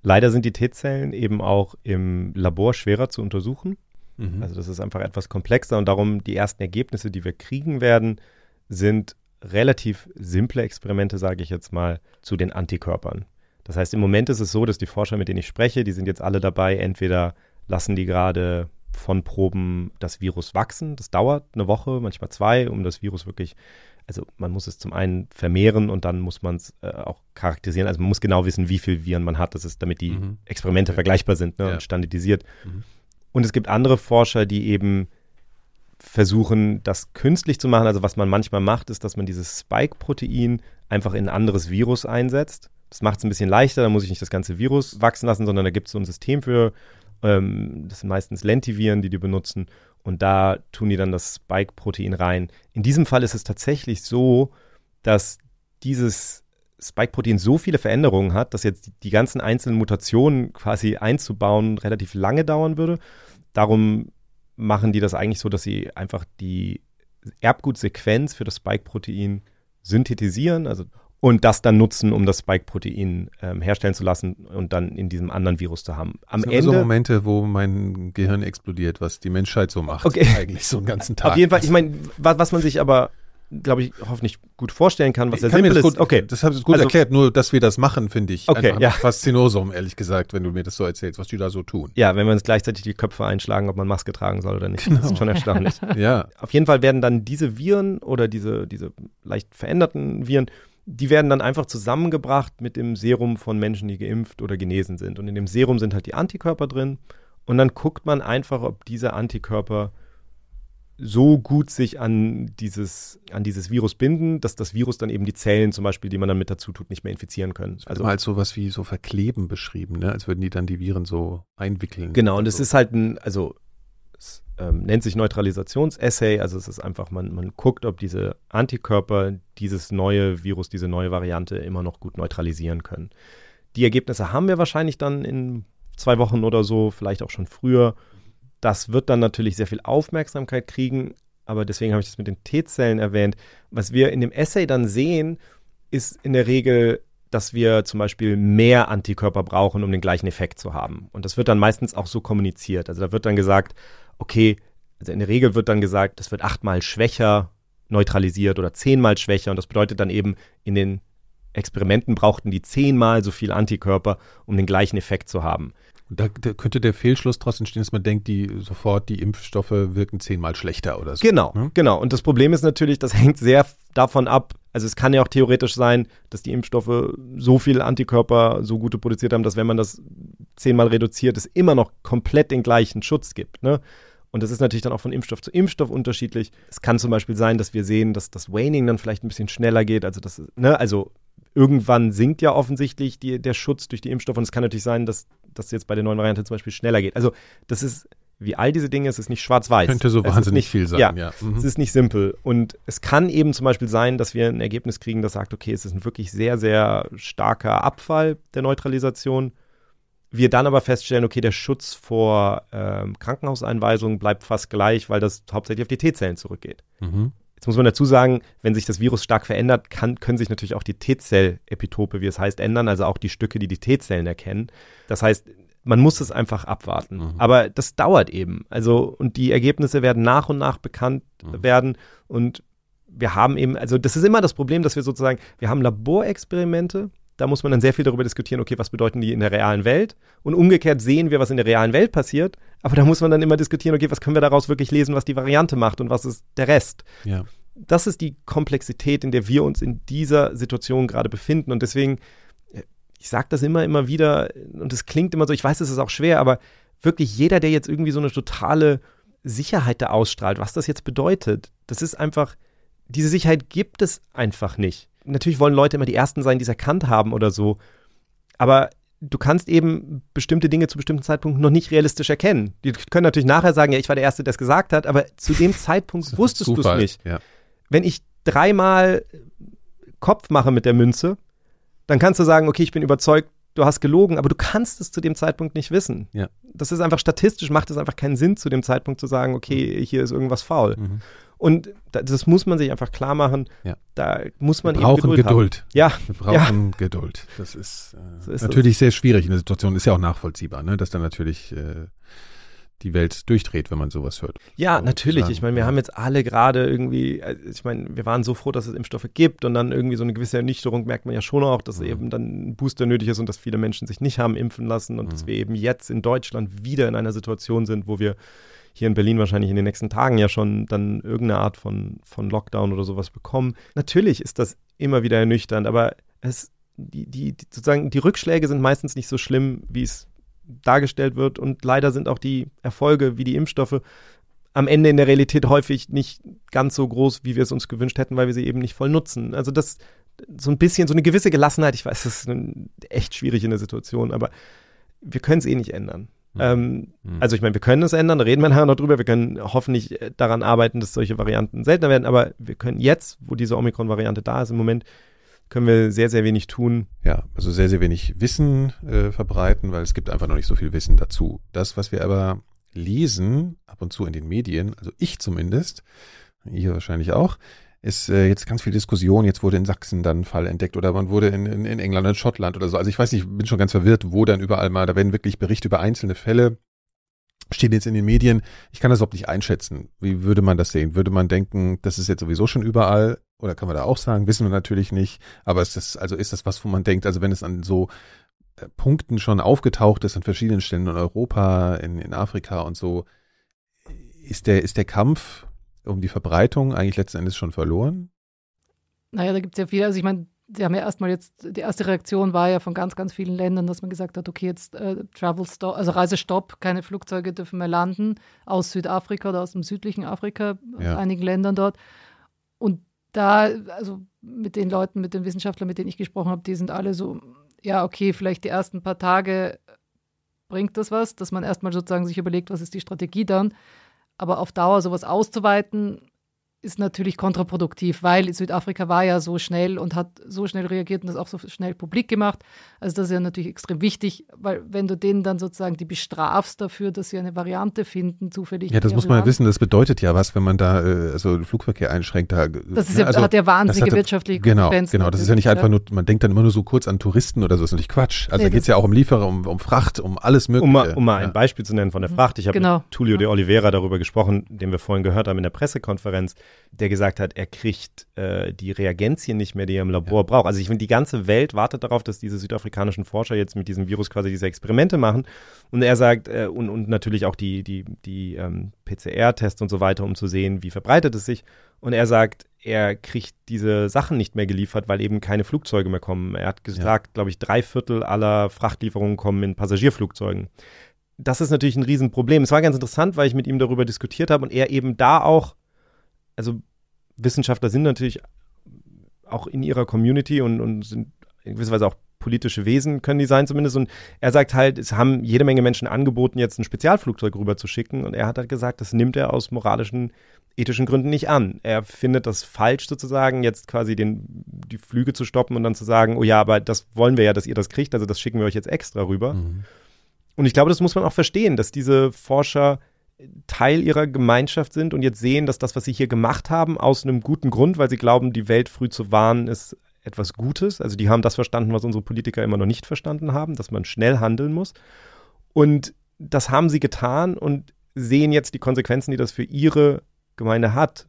[SPEAKER 4] Leider sind die T-Zellen eben auch im Labor schwerer zu untersuchen.
[SPEAKER 5] Mhm.
[SPEAKER 4] Also das ist einfach etwas komplexer und darum die ersten Ergebnisse, die wir kriegen werden, sind relativ simple Experimente, sage ich jetzt mal, zu den Antikörpern. Das heißt, im Moment ist es so, dass die Forscher, mit denen ich spreche, die sind jetzt alle dabei, entweder lassen die gerade von Proben das Virus wachsen, das dauert eine Woche, manchmal zwei, um das Virus wirklich, also man muss es zum einen vermehren und dann muss man es äh, auch charakterisieren, also man muss genau wissen, wie viel Viren man hat, das ist, damit die
[SPEAKER 5] Mhm.
[SPEAKER 4] Experimente vergleichbar sind ne,
[SPEAKER 5] Ja.
[SPEAKER 4] und standardisiert.
[SPEAKER 5] Mhm.
[SPEAKER 4] Und es gibt andere Forscher, die eben versuchen, das künstlich zu machen. Also was man manchmal macht, ist, dass man dieses Spike-Protein einfach in ein anderes Virus einsetzt. Das macht es ein bisschen leichter, da muss ich nicht das ganze Virus wachsen lassen, sondern da gibt es so ein System für, ähm, das sind meistens Lentiviren, die die benutzen. Und da tun die dann das Spike-Protein rein. In diesem Fall ist es tatsächlich so, dass dieses Spike-Protein so viele Veränderungen hat, dass jetzt die, ganzen einzelnen Mutationen quasi einzubauen relativ lange dauern würde. Darum machen die das eigentlich so, dass sie einfach die Erbgutsequenz für das Spike-Protein synthetisieren, also und das dann nutzen, um das Spike-Protein ähm, herstellen zu lassen und dann in diesem anderen Virus zu haben. Am
[SPEAKER 5] Das sind
[SPEAKER 4] Ende
[SPEAKER 5] so Momente, wo mein Gehirn explodiert, was die Menschheit so macht.
[SPEAKER 4] Okay.
[SPEAKER 5] Eigentlich so einen ganzen Tag.
[SPEAKER 4] Auf jeden Fall, ich meine, was, was man sich aber, glaube ich, hoffentlich gut vorstellen kann, was sehr simpel
[SPEAKER 5] das
[SPEAKER 4] ist.
[SPEAKER 5] gut,
[SPEAKER 4] okay,
[SPEAKER 5] das hast du gut
[SPEAKER 4] Also-
[SPEAKER 5] erklärt, nur dass wir das machen, finde ich
[SPEAKER 4] Okay, ja.
[SPEAKER 5] faszinosum, ehrlich gesagt, wenn du mir das so erzählst, was die da so tun.
[SPEAKER 4] ja, wenn wir uns gleichzeitig die Köpfe einschlagen, ob man Maske tragen soll oder nicht. Das ist schon erstaunlich.
[SPEAKER 5] Ja,
[SPEAKER 4] Auf jeden Fall werden dann diese Viren oder diese, diese leicht veränderten Viren, die werden dann einfach zusammengebracht mit dem Serum von Menschen, die geimpft oder genesen sind. Und in dem Serum sind halt die Antikörper drin. Und dann guckt man einfach, ob diese Antikörper so gut sich an dieses, an dieses Virus binden, dass das Virus dann eben die Zellen zum Beispiel, die man dann mit dazu tut, nicht mehr infizieren können.
[SPEAKER 5] also mal als sowas wie so Verkleben beschrieben, ne? als würden die dann die Viren so einwickeln.
[SPEAKER 4] Genau, und es
[SPEAKER 5] Also,
[SPEAKER 4] ist halt ein, also ähm, nennt sich Neutralisationsassay, also es ist einfach, man, man guckt, ob diese Antikörper dieses neue Virus, diese neue Variante immer noch gut neutralisieren können. Die Ergebnisse haben wir wahrscheinlich dann in zwei Wochen oder so, vielleicht auch schon früher. Das wird dann natürlich sehr viel Aufmerksamkeit kriegen, aber deswegen habe ich das mit den T-Zellen erwähnt. Was wir in dem Essay dann sehen, ist in der Regel, dass wir zum Beispiel mehr Antikörper brauchen, um den gleichen Effekt zu haben. Und das wird dann meistens auch so kommuniziert. Also da wird dann gesagt, okay, also in der Regel wird dann gesagt, das wird achtmal schwächer neutralisiert oder zehnmal schwächer. Und das bedeutet dann eben, in den Experimenten brauchten die zehnmal so viel Antikörper, um den gleichen Effekt zu haben.
[SPEAKER 5] Da, da könnte der Fehlschluss daraus entstehen, dass man denkt, die sofort die Impfstoffe wirken zehnmal schlechter oder so.
[SPEAKER 4] Genau,
[SPEAKER 5] ne?
[SPEAKER 4] genau. Und das Problem ist natürlich, das hängt sehr davon ab. Also es kann ja auch theoretisch sein, dass die Impfstoffe so viel Antikörper, so gute produziert haben, dass wenn man das zehnmal reduziert, es immer noch komplett den gleichen Schutz gibt. Ne? Und das ist natürlich dann auch von Impfstoff zu Impfstoff unterschiedlich. Es kann zum Beispiel sein, dass wir sehen, dass das Waning dann vielleicht ein bisschen schneller geht. Also, das, ne, also irgendwann sinkt ja offensichtlich die, der Schutz durch die Impfstoffe. Und es kann natürlich sein, dass das jetzt bei der neuen Variante zum Beispiel schneller geht. Also, das ist wie all diese Dinge, es ist nicht schwarz-weiß.
[SPEAKER 5] Könnte so
[SPEAKER 4] es
[SPEAKER 5] wahnsinnig
[SPEAKER 4] nicht,
[SPEAKER 5] viel sein.
[SPEAKER 4] Ja,
[SPEAKER 5] ja. Mhm.
[SPEAKER 4] es ist nicht simpel. Und es kann eben zum Beispiel sein, dass wir ein Ergebnis kriegen, das sagt, okay, es ist ein wirklich sehr, sehr starker Abfall der Neutralisation. Wir dann aber feststellen, okay, der Schutz vor ähm, Krankenhauseinweisungen bleibt fast gleich, weil das hauptsächlich auf die T-Zellen zurückgeht.
[SPEAKER 5] Mhm.
[SPEAKER 4] Jetzt muss man dazu sagen, wenn sich das Virus stark verändert, kann, können sich natürlich auch die T-Zell-Epitope, wie es heißt, ändern, also auch die Stücke, die die T-Zellen erkennen. Das heißt, man muss es einfach abwarten.
[SPEAKER 5] Mhm.
[SPEAKER 4] Aber das dauert eben. Also, und die Ergebnisse werden nach und nach bekannt
[SPEAKER 5] Mhm.
[SPEAKER 4] werden. Und wir haben eben, also das ist immer das Problem, dass wir sozusagen, wir haben Laborexperimente, da muss man dann sehr viel darüber diskutieren, okay, was bedeuten die in der realen Welt? Und umgekehrt sehen wir, was in der realen Welt passiert, aber da muss man dann immer diskutieren, okay, was können wir daraus wirklich lesen, was die Variante macht und was ist der Rest?
[SPEAKER 5] Ja.
[SPEAKER 4] das ist die Komplexität, in der wir uns in dieser Situation gerade befinden. Und deswegen, ich sage das immer, immer wieder, und es klingt immer so, ich weiß, es ist auch schwer, aber wirklich jeder, der jetzt irgendwie so eine totale Sicherheit da ausstrahlt, was das jetzt bedeutet, das ist einfach, diese Sicherheit gibt es einfach nicht. Natürlich wollen Leute immer die Ersten sein, die es erkannt haben oder so, aber du kannst eben bestimmte Dinge zu bestimmten Zeitpunkten noch nicht realistisch erkennen. Die können natürlich nachher sagen, ja, ich war der Erste, der es gesagt hat, aber zu dem Zeitpunkt wusstest du es nicht
[SPEAKER 5] Ja.
[SPEAKER 4] wenn ich dreimal Kopf mache mit der Münze, dann kannst du sagen, okay, ich bin überzeugt, du hast gelogen, aber du kannst es zu dem Zeitpunkt nicht wissen.
[SPEAKER 5] Ja.
[SPEAKER 4] Das ist einfach statistisch, macht es einfach keinen Sinn, zu dem Zeitpunkt zu sagen, okay, hier ist irgendwas faul.
[SPEAKER 5] Mhm.
[SPEAKER 4] Und da- das muss man sich einfach klar machen.
[SPEAKER 5] Ja.
[SPEAKER 4] Da muss man
[SPEAKER 5] Wir brauchen
[SPEAKER 4] eben Geduld.
[SPEAKER 5] Geduld.
[SPEAKER 4] Haben. Ja,
[SPEAKER 5] Wir brauchen Geduld. Das ist, äh,
[SPEAKER 4] So ist
[SPEAKER 5] natürlich sehr schwierig in der Situation. Ist ja auch nachvollziehbar, ne? dass dann natürlich äh, die Welt durchdreht, wenn man sowas hört.
[SPEAKER 4] Ja,
[SPEAKER 5] So
[SPEAKER 4] natürlich. Ich meine, wir
[SPEAKER 5] ja.
[SPEAKER 4] haben jetzt alle gerade irgendwie, also ich meine, wir waren so froh, dass es Impfstoffe gibt und dann irgendwie so eine gewisse Ernüchterung merkt man ja schon auch, dass
[SPEAKER 5] Mhm.
[SPEAKER 4] eben dann ein Booster nötig ist und dass viele Menschen sich nicht haben impfen lassen und dass
[SPEAKER 5] Mhm.
[SPEAKER 4] wir eben jetzt in Deutschland wieder in einer Situation sind, wo wir hier in Berlin wahrscheinlich in den nächsten Tagen ja schon dann irgendeine Art von, von Lockdown oder sowas bekommen. Natürlich ist das immer wieder ernüchternd, aber es, die, die, die, sozusagen, die Rückschläge sind meistens nicht so schlimm, wie es dargestellt wird und leider sind auch die Erfolge wie die Impfstoffe am Ende in der Realität häufig nicht ganz so groß, wie wir es uns gewünscht hätten, weil wir sie eben nicht voll nutzen. Also das so ein bisschen, so eine gewisse Gelassenheit, ich weiß, das ist echt schwierig in der Situation, aber wir können es eh nicht ändern.
[SPEAKER 5] Mhm.
[SPEAKER 4] Ähm,
[SPEAKER 5] Mhm.
[SPEAKER 4] also ich meine, wir können es ändern, da reden wir nachher noch drüber, wir können hoffentlich äh, daran arbeiten, dass solche Varianten seltener werden, aber wir können jetzt, wo diese Omikron-Variante da ist im Moment, können wir sehr, sehr wenig tun.
[SPEAKER 5] Ja, also sehr, sehr wenig Wissen äh, verbreiten, weil es gibt einfach noch nicht so viel Wissen dazu. Das, was wir aber lesen, ab und zu in den Medien, also ich zumindest, ihr wahrscheinlich auch, ist äh, jetzt ganz viel Diskussion. Jetzt wurde in Sachsen dann ein Fall entdeckt oder man wurde in, in, in England, in Schottland oder so. Also ich weiß nicht, bin schon ganz verwirrt, wo dann überall mal, da werden wirklich Berichte über einzelne Fälle steht jetzt in den Medien. Ich kann das überhaupt nicht einschätzen. Wie würde man das sehen? Würde man denken, das ist jetzt sowieso schon überall? Oder kann man da auch sagen? Wissen wir natürlich nicht. Aber ist das, also ist das was, wo man denkt, also wenn es an so äh, Punkten schon aufgetaucht ist an verschiedenen Stellen in Europa, in, in Afrika und so, ist der, ist der Kampf um die Verbreitung eigentlich letzten Endes schon verloren?
[SPEAKER 6] Naja, da gibt es ja viele. Also ich meine, sie haben ja erstmal jetzt, die erste Reaktion war ja von ganz, ganz vielen Ländern, dass man gesagt hat, okay, jetzt äh, Travel Stop, also Reisestopp, keine Flugzeuge dürfen mehr landen aus Südafrika oder aus dem südlichen Afrika,
[SPEAKER 5] Ja.
[SPEAKER 6] einigen Ländern dort. Da, also mit den Leuten, mit den Wissenschaftlern, mit denen ich gesprochen habe, die sind alle so, ja, okay, vielleicht die ersten paar Tage bringt das was, dass man erstmal sozusagen sich überlegt, was ist die Strategie dann. Aber auf Dauer sowas auszuweiten, ist natürlich kontraproduktiv, weil Südafrika war ja so schnell und hat so schnell reagiert und das auch so schnell publik gemacht. Also das ist ja natürlich extrem wichtig, weil wenn du denen dann sozusagen die bestrafst dafür, dass sie eine Variante finden, zufällig.
[SPEAKER 5] Ja, das muss man ja wissen. Das bedeutet ja was, wenn man da äh, also den Flugverkehr einschränkt. Da,
[SPEAKER 6] Das ist
[SPEAKER 5] ne,
[SPEAKER 6] ja,
[SPEAKER 5] also,
[SPEAKER 6] hat ja wahnsinnige
[SPEAKER 5] hatte-
[SPEAKER 6] wirtschaftliche
[SPEAKER 5] Genau,
[SPEAKER 6] Konsequenzen.
[SPEAKER 5] genau. Das ist ja nicht einfach nur, man denkt dann immer nur so kurz an Touristen oder so, das ist natürlich Quatsch. Also
[SPEAKER 6] Nee,
[SPEAKER 5] da geht es ja auch um Lieferer, um, um Fracht, um alles mögliche.
[SPEAKER 4] Um mal, um mal
[SPEAKER 5] ja.
[SPEAKER 4] ein Beispiel zu nennen von der Fracht. Ich habe
[SPEAKER 6] Genau.
[SPEAKER 4] mit Tulio de Oliveira darüber gesprochen, den wir vorhin gehört haben in der Pressekonferenz, der gesagt hat, er kriegt äh, die Reagenzien nicht mehr, die er im Labor braucht. Also ich finde, die ganze Welt wartet darauf, dass diese südafrikanischen Forscher jetzt mit diesem Virus quasi diese Experimente machen. Und er sagt, äh, und, und natürlich auch die, die, die ähm, PCR-Tests und so weiter, um zu sehen, wie verbreitet es sich. Und er sagt, er kriegt diese Sachen nicht mehr geliefert, weil eben keine Flugzeuge mehr kommen. Er hat gesagt, ja. glaube ich, drei Viertel aller Frachtlieferungen kommen in Passagierflugzeugen. Das ist natürlich ein Riesenproblem. Es war ganz interessant, weil ich mit ihm darüber diskutiert habe und er eben da auch, also Wissenschaftler sind natürlich auch in ihrer Community und, und sind in gewisser Weise auch politische Wesen können die sein zumindest. Und er sagt halt, es haben jede Menge Menschen angeboten, jetzt ein Spezialflugzeug rüber zu schicken. Und er hat halt gesagt, das nimmt er aus moralischen, ethischen Gründen nicht an. Er findet das falsch sozusagen, jetzt quasi den, die Flüge zu stoppen und dann zu sagen, oh ja, aber das wollen wir ja, dass ihr das kriegt, also das schicken wir euch jetzt extra rüber. Mhm. Und ich glaube, das muss man auch verstehen, dass diese Forscher Teil ihrer Gemeinschaft sind und jetzt sehen, dass das, was sie hier gemacht haben, aus einem guten Grund, weil sie glauben, die Welt früh zu warnen, ist etwas Gutes. Also die haben das verstanden, was unsere Politiker immer noch nicht verstanden haben, dass man schnell handeln muss. Und das haben sie getan und sehen jetzt die Konsequenzen, die das für ihre Gemeinde hat.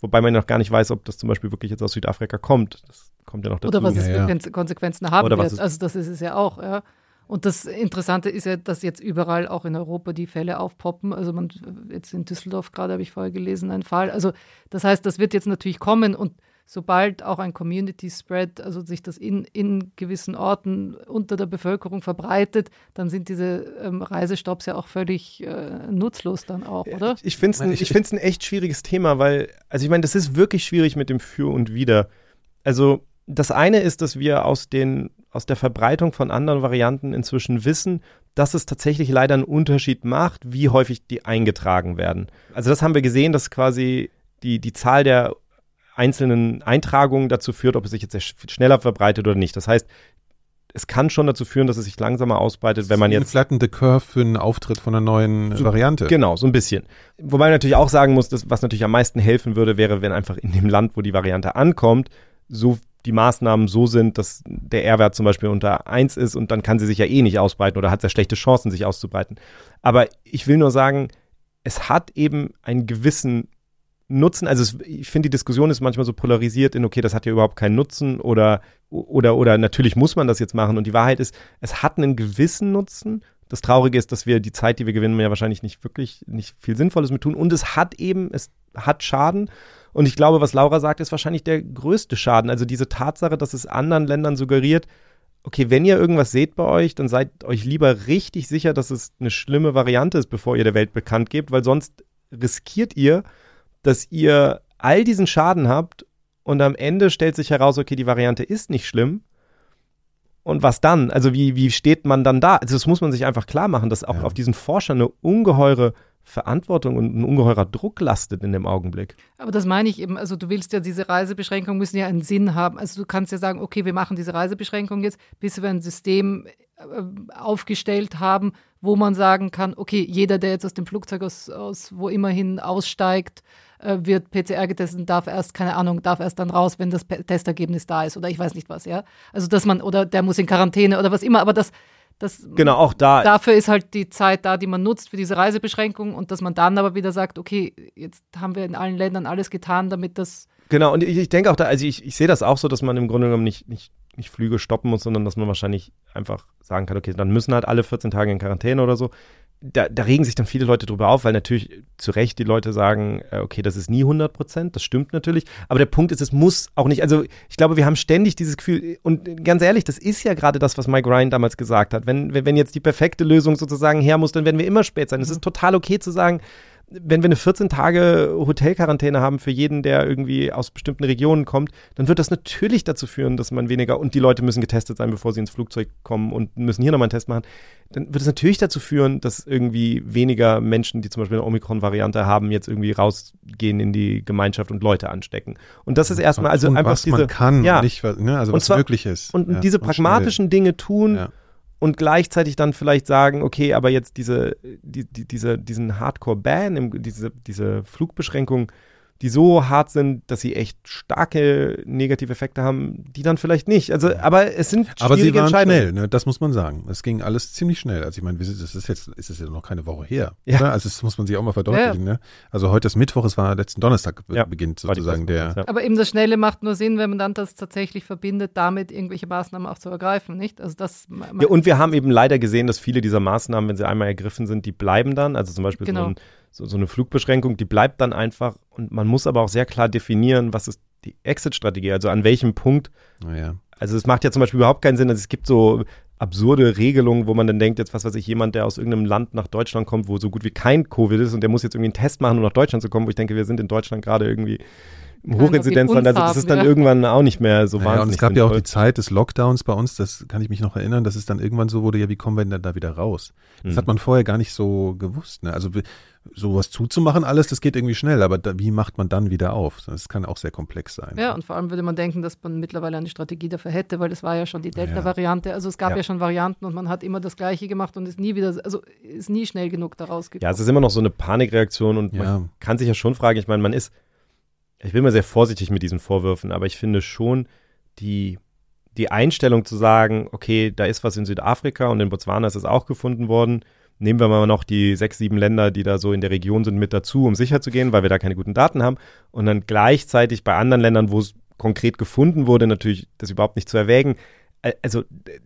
[SPEAKER 4] Wobei man noch gar nicht weiß, ob das zum Beispiel wirklich jetzt aus Südafrika kommt. Das kommt ja noch dazu.
[SPEAKER 6] Oder was es für ja. Konsequenzen haben Oder wird. Also das ist es ja auch, ja. Und das Interessante ist ja, dass jetzt überall auch in Europa die Fälle aufpoppen. Also man, jetzt in Düsseldorf gerade habe ich vorher gelesen, ein Fall. Also das heißt, das wird jetzt natürlich kommen und sobald auch ein Community Spread, also sich das in, in gewissen Orten unter der Bevölkerung verbreitet, dann sind diese ähm, Reisestopps ja auch völlig äh, nutzlos dann auch, oder?
[SPEAKER 4] Ich finde es ein, ich ein echt schwieriges Thema, weil, also ich meine, das ist wirklich schwierig mit dem Für und Wider. Also das eine ist, dass wir aus den aus der Verbreitung von anderen Varianten inzwischen wissen, dass es tatsächlich leider einen Unterschied macht, wie häufig die eingetragen werden. Also das haben wir gesehen, dass quasi die, die Zahl der einzelnen Eintragungen dazu führt, ob es sich jetzt schneller verbreitet oder nicht. Das heißt, es kann schon dazu führen, dass es sich langsamer ausbreitet, wenn man jetzt.
[SPEAKER 5] Eine flattende Curve für einen Auftritt von einer neuen
[SPEAKER 4] so,
[SPEAKER 5] Variante.
[SPEAKER 4] Genau, so ein bisschen. Wobei man natürlich auch sagen muss, dass, was natürlich am meisten helfen würde, wäre, wenn einfach in dem Land, wo die Variante ankommt, so die Maßnahmen so sind, dass der R-Wert zum Beispiel unter 1 ist und dann kann sie sich ja eh nicht ausbreiten oder hat sehr schlechte Chancen, sich auszubreiten. Aber ich will nur sagen, es hat eben einen gewissen Nutzen, also es, ich finde, die Diskussion ist manchmal so polarisiert in, okay, das hat ja überhaupt keinen Nutzen oder, oder, oder natürlich muss man das jetzt machen. Und die Wahrheit ist, es hat einen gewissen Nutzen. Das Traurige ist, dass wir die Zeit, die wir gewinnen, ja wahrscheinlich nicht wirklich, nicht viel Sinnvolles mit tun. Und es hat eben, es hat Schaden. Und ich glaube, was Laura sagt, ist wahrscheinlich der größte Schaden. Also diese Tatsache, dass es anderen Ländern suggeriert, okay, wenn ihr irgendwas seht bei euch, dann seid euch lieber richtig sicher, dass es eine schlimme Variante ist, bevor ihr der Welt bekannt gebt, weil sonst riskiert ihr, dass ihr all diesen Schaden habt und am Ende stellt sich heraus, okay, die Variante ist nicht schlimm. Und was dann? Also wie, wie steht man dann da? Also das muss man sich einfach klar machen, dass auch ja. auf diesen Forschern eine ungeheure Verantwortung und ein ungeheurer Druck lastet in dem Augenblick.
[SPEAKER 6] Aber das meine ich eben, also du willst ja diese Reisebeschränkungen müssen ja einen Sinn haben. Also du kannst ja sagen, okay, wir machen diese Reisebeschränkung jetzt, bis wir ein System äh, aufgestellt haben, wo man sagen kann, okay, jeder, der jetzt aus dem Flugzeug aus, aus wo immerhin aussteigt, äh, wird PCR getestet darf erst, keine Ahnung, darf erst dann raus, wenn das Testergebnis da ist oder ich weiß nicht was, ja. Also dass man, oder der muss in Quarantäne oder was immer, aber das, das,
[SPEAKER 4] genau, auch da.
[SPEAKER 6] Dafür ist halt die Zeit da, die man nutzt für diese Reisebeschränkung und dass man dann aber wieder sagt, okay, jetzt haben wir in allen Ländern alles getan, damit das.
[SPEAKER 4] Genau, und ich, ich denke auch da, also ich, ich sehe das auch so, dass man im Grunde genommen nicht, nicht, nicht Flüge stoppen muss, sondern dass man wahrscheinlich einfach sagen kann, okay, dann müssen halt alle 14 Tage in Quarantäne oder so da, da, regen sich dann viele Leute drüber auf, weil natürlich zu Recht die Leute sagen, äh, okay, das ist nie 100 Prozent, das stimmt natürlich. Aber der Punkt ist, es muss auch nicht, also ich glaube, wir haben ständig dieses Gefühl, und ganz ehrlich, das ist ja gerade das, was Mike Ryan damals gesagt hat. Wenn, wenn jetzt die perfekte Lösung sozusagen her muss, dann werden wir immer spät sein. Es ist total okay zu sagen, wenn wir eine 14 Tage Hotelquarantäne haben für jeden, der irgendwie aus bestimmten Regionen kommt, dann wird das natürlich dazu führen, dass man weniger und die Leute müssen getestet sein, bevor sie ins Flugzeug kommen und müssen hier nochmal einen Test machen. Dann wird es natürlich dazu führen, dass irgendwie weniger Menschen, die zum Beispiel eine Omikron-Variante haben, jetzt irgendwie rausgehen in die Gemeinschaft und Leute anstecken. Und das ist erstmal also
[SPEAKER 5] und
[SPEAKER 4] einfach
[SPEAKER 5] was
[SPEAKER 4] diese,
[SPEAKER 5] man kann, ja, nicht ne, also was zwar, möglich ist.
[SPEAKER 4] Und ja, diese pragmatischen und Dinge tun. Ja und gleichzeitig dann vielleicht sagen, okay, aber jetzt diese, die, die, diese, diesen Hardcore-Ban, diese, diese Flugbeschränkung, die so hart sind, dass sie echt starke negative Effekte haben, die dann vielleicht nicht. Also, aber es sind
[SPEAKER 5] aber sie waren schnell, ne? Das muss man sagen. Es ging alles ziemlich schnell. Also ich meine, das ist jetzt, ist es ja noch keine Woche her. Ja. Ne? Also das muss man sich auch mal verdeutlichen. Ja. Ne? Also heute ist Mittwoch, es war letzten Donnerstag ja. beginnt sozusagen der.
[SPEAKER 6] Ja. Aber eben das Schnelle macht nur Sinn, wenn man dann das tatsächlich verbindet, damit irgendwelche Maßnahmen auch zu ergreifen, nicht? Also das.
[SPEAKER 4] Ja, und wir haben eben leider gesehen, dass viele dieser Maßnahmen, wenn sie einmal ergriffen sind, die bleiben dann. Also zum Beispiel genau. so ein so, so eine Flugbeschränkung, die bleibt dann einfach und man muss aber auch sehr klar definieren, was ist die Exit-Strategie, also an welchem Punkt.
[SPEAKER 5] Naja.
[SPEAKER 4] Also es macht ja zum Beispiel überhaupt keinen Sinn, also es gibt so absurde Regelungen, wo man dann denkt, jetzt was weiß ich, jemand, der aus irgendeinem Land nach Deutschland kommt, wo so gut wie kein Covid ist und der muss jetzt irgendwie einen Test machen, um nach Deutschland zu kommen, wo ich denke, wir sind in Deutschland gerade irgendwie im Hochinzidenzland, also das ist dann ja. irgendwann auch nicht mehr so
[SPEAKER 5] naja,
[SPEAKER 4] wahnsinnig.
[SPEAKER 5] Und es gab ja auch die Zeit des Lockdowns bei uns, das kann ich mich noch erinnern, dass es dann irgendwann so wurde, ja, wie kommen wir denn da wieder raus? Das mhm. hat man vorher gar nicht so gewusst. Ne? Also sowas zuzumachen, alles, das geht irgendwie schnell, aber da, wie macht man dann wieder auf? Das kann auch sehr komplex sein.
[SPEAKER 6] Ja, und vor allem würde man denken, dass man mittlerweile eine Strategie dafür hätte, weil das war ja schon die Delta-Variante. Also es gab ja. ja. schon Varianten und man hat immer das Gleiche gemacht und ist nie wieder, also ist nie schnell genug daraus gekommen.
[SPEAKER 4] Ja, es ist immer noch so eine Panikreaktion und ja. man kann sich ja schon fragen, ich meine, man ist, ich bin mal sehr vorsichtig mit diesen Vorwürfen, aber ich finde schon die, die Einstellung zu sagen, okay, da ist was in Südafrika und in Botswana ist es auch gefunden worden, nehmen wir mal noch die sechs, sieben Länder, die da so in der Region sind, mit dazu, um sicher zu gehen, weil wir da keine guten Daten haben. Und dann gleichzeitig bei anderen Ländern, wo es konkret gefunden wurde, natürlich das überhaupt nicht zu erwägen. Also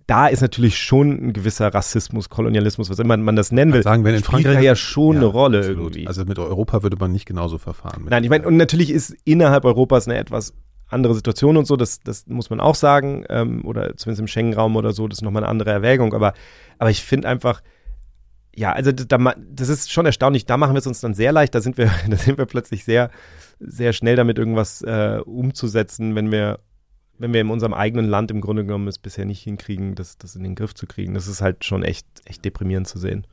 [SPEAKER 4] da ist natürlich schon ein gewisser Rassismus, Kolonialismus, was immer man das nennen will.
[SPEAKER 5] Sagen, wenn in Frankreich
[SPEAKER 4] ja schon ja, eine Rolle absolut. irgendwie.
[SPEAKER 5] Also mit Europa würde man nicht genauso verfahren.
[SPEAKER 4] Nein, ich meine, und natürlich ist innerhalb Europas eine etwas andere Situation und so, das, das muss man auch sagen, ähm, oder zumindest im Schengen-Raum oder so, das ist nochmal eine andere Erwägung, aber, aber ich finde einfach, ja, also da, das ist schon erstaunlich. Da machen wir es uns dann sehr leicht. Da sind wir, da sind wir plötzlich sehr, sehr schnell damit, irgendwas äh, umzusetzen, wenn wir, wenn wir in unserem eigenen Land im Grunde genommen es bisher nicht hinkriegen, das, das in den Griff zu kriegen. Das ist halt schon echt, echt deprimierend zu sehen.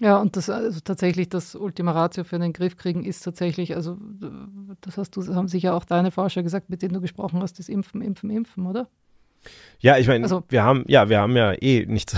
[SPEAKER 6] Ja, und das also tatsächlich das Ultima Ratio für den Griff kriegen ist tatsächlich, also das hast du, haben sicher auch deine Forscher gesagt, mit denen du gesprochen hast, das Impfen, Impfen, Impfen, oder?
[SPEAKER 4] Ja, ich meine, also, wir haben, ja, wir haben ja eh nichts.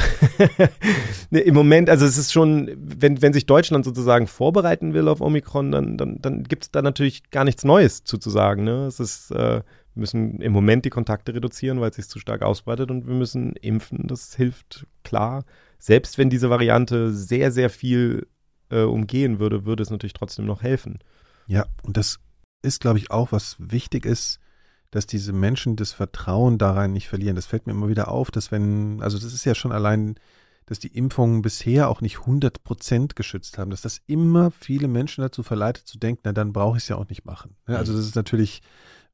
[SPEAKER 4] nee, Im Moment, also es ist schon, wenn, wenn sich Deutschland sozusagen vorbereiten will auf Omikron, dann, dann, dann gibt es da natürlich gar nichts Neues zuzusagen. Ne? Es ist, äh, müssen im Moment die Kontakte reduzieren, weil es sich zu stark ausbreitet und wir müssen impfen. Das hilft klar. Selbst wenn diese Variante sehr, sehr viel äh, umgehen würde, würde es natürlich trotzdem noch helfen.
[SPEAKER 5] Ja, und das ist, glaube ich, auch, was wichtig ist, dass diese Menschen das Vertrauen daran nicht verlieren. Das fällt mir immer wieder auf, dass wenn, also das ist ja schon allein, dass die Impfungen bisher auch nicht 100 Prozent geschützt haben, dass das immer viele Menschen dazu verleitet zu denken, na dann brauche ich es ja auch nicht machen. Also das ist natürlich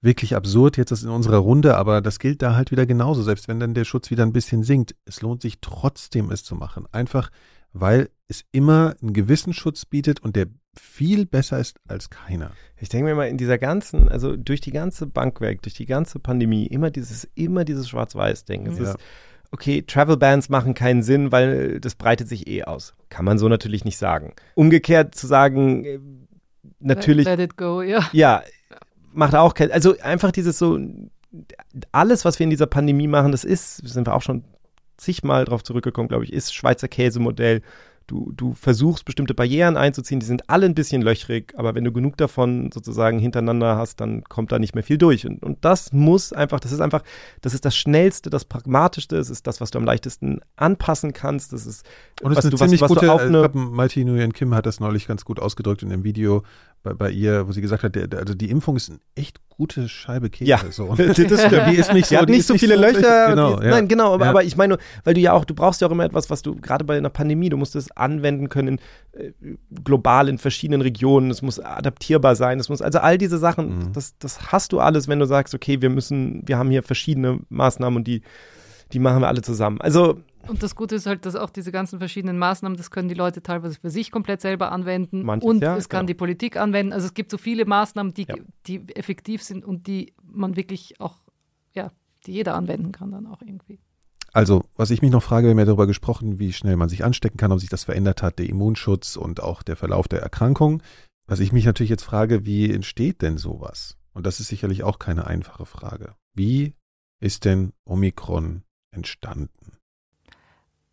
[SPEAKER 5] wirklich absurd jetzt das in unserer Runde, aber das gilt da halt wieder genauso. Selbst wenn dann der Schutz wieder ein bisschen sinkt, es lohnt sich trotzdem es zu machen. Einfach, weil es immer einen gewissen Schutz bietet und der viel besser ist als keiner.
[SPEAKER 4] Ich denke mir mal, in dieser ganzen, also durch die ganze Bank weg, durch die ganze Pandemie, immer dieses, immer dieses Schwarz-Weiß-Ding. Es ja. ist, okay, Travel Bans machen keinen Sinn, weil das breitet sich eh aus. Kann man so natürlich nicht sagen. Umgekehrt zu sagen, äh, natürlich.
[SPEAKER 6] Let, let it go, ja.
[SPEAKER 4] Ja, macht auch keinen, also einfach dieses so, alles, was wir in dieser Pandemie machen, das ist, sind wir auch schon zigmal drauf zurückgekommen, glaube ich, ist Schweizer Käsemodell du, du versuchst bestimmte Barrieren einzuziehen, die sind alle ein bisschen löchrig, aber wenn du genug davon sozusagen hintereinander hast, dann kommt da nicht mehr viel durch. Und, und das muss einfach, das ist einfach, das ist das Schnellste, das Pragmatischste, es ist das, was du am leichtesten anpassen kannst. Das ist,
[SPEAKER 5] und es ist eine du, ziemlich was, was gute, auf eine, Mighty Nguyen Kim hat das neulich ganz gut ausgedrückt in dem Video bei, bei ihr, wo sie gesagt hat, der, also die Impfung ist eine echt gute Scheibe Käse.
[SPEAKER 4] Ja,
[SPEAKER 5] so. das stimmt. Die ist nicht so,
[SPEAKER 4] die hat nicht so viele so Löcher.
[SPEAKER 5] Genau,
[SPEAKER 4] ist, ja. Nein, genau, aber, ja. aber ich meine, weil du ja auch, du brauchst ja auch immer etwas, was du gerade bei einer Pandemie, du musst es anwenden können, äh, global in verschiedenen Regionen, es muss adaptierbar sein, es muss, also all diese Sachen, mhm. das, das hast du alles, wenn du sagst, okay, wir müssen, wir haben hier verschiedene Maßnahmen und die, die machen wir alle zusammen. Also
[SPEAKER 6] und das Gute ist halt, dass auch diese ganzen verschiedenen Maßnahmen, das können die Leute teilweise für sich komplett selber anwenden
[SPEAKER 4] Manches,
[SPEAKER 6] und
[SPEAKER 4] ja,
[SPEAKER 6] es kann
[SPEAKER 4] genau.
[SPEAKER 6] die Politik anwenden. Also es gibt so viele Maßnahmen, die,
[SPEAKER 4] Ja.
[SPEAKER 6] die effektiv sind und die man wirklich auch, ja, die jeder anwenden kann dann auch irgendwie.
[SPEAKER 5] Also, was ich mich noch frage, wir haben ja darüber gesprochen, wie schnell man sich anstecken kann, ob sich das verändert hat, der Immunschutz und auch der Verlauf der Erkrankung. Was ich mich natürlich jetzt frage, wie entsteht denn sowas? Und das ist sicherlich auch keine einfache Frage. Wie ist denn Omikron entstanden?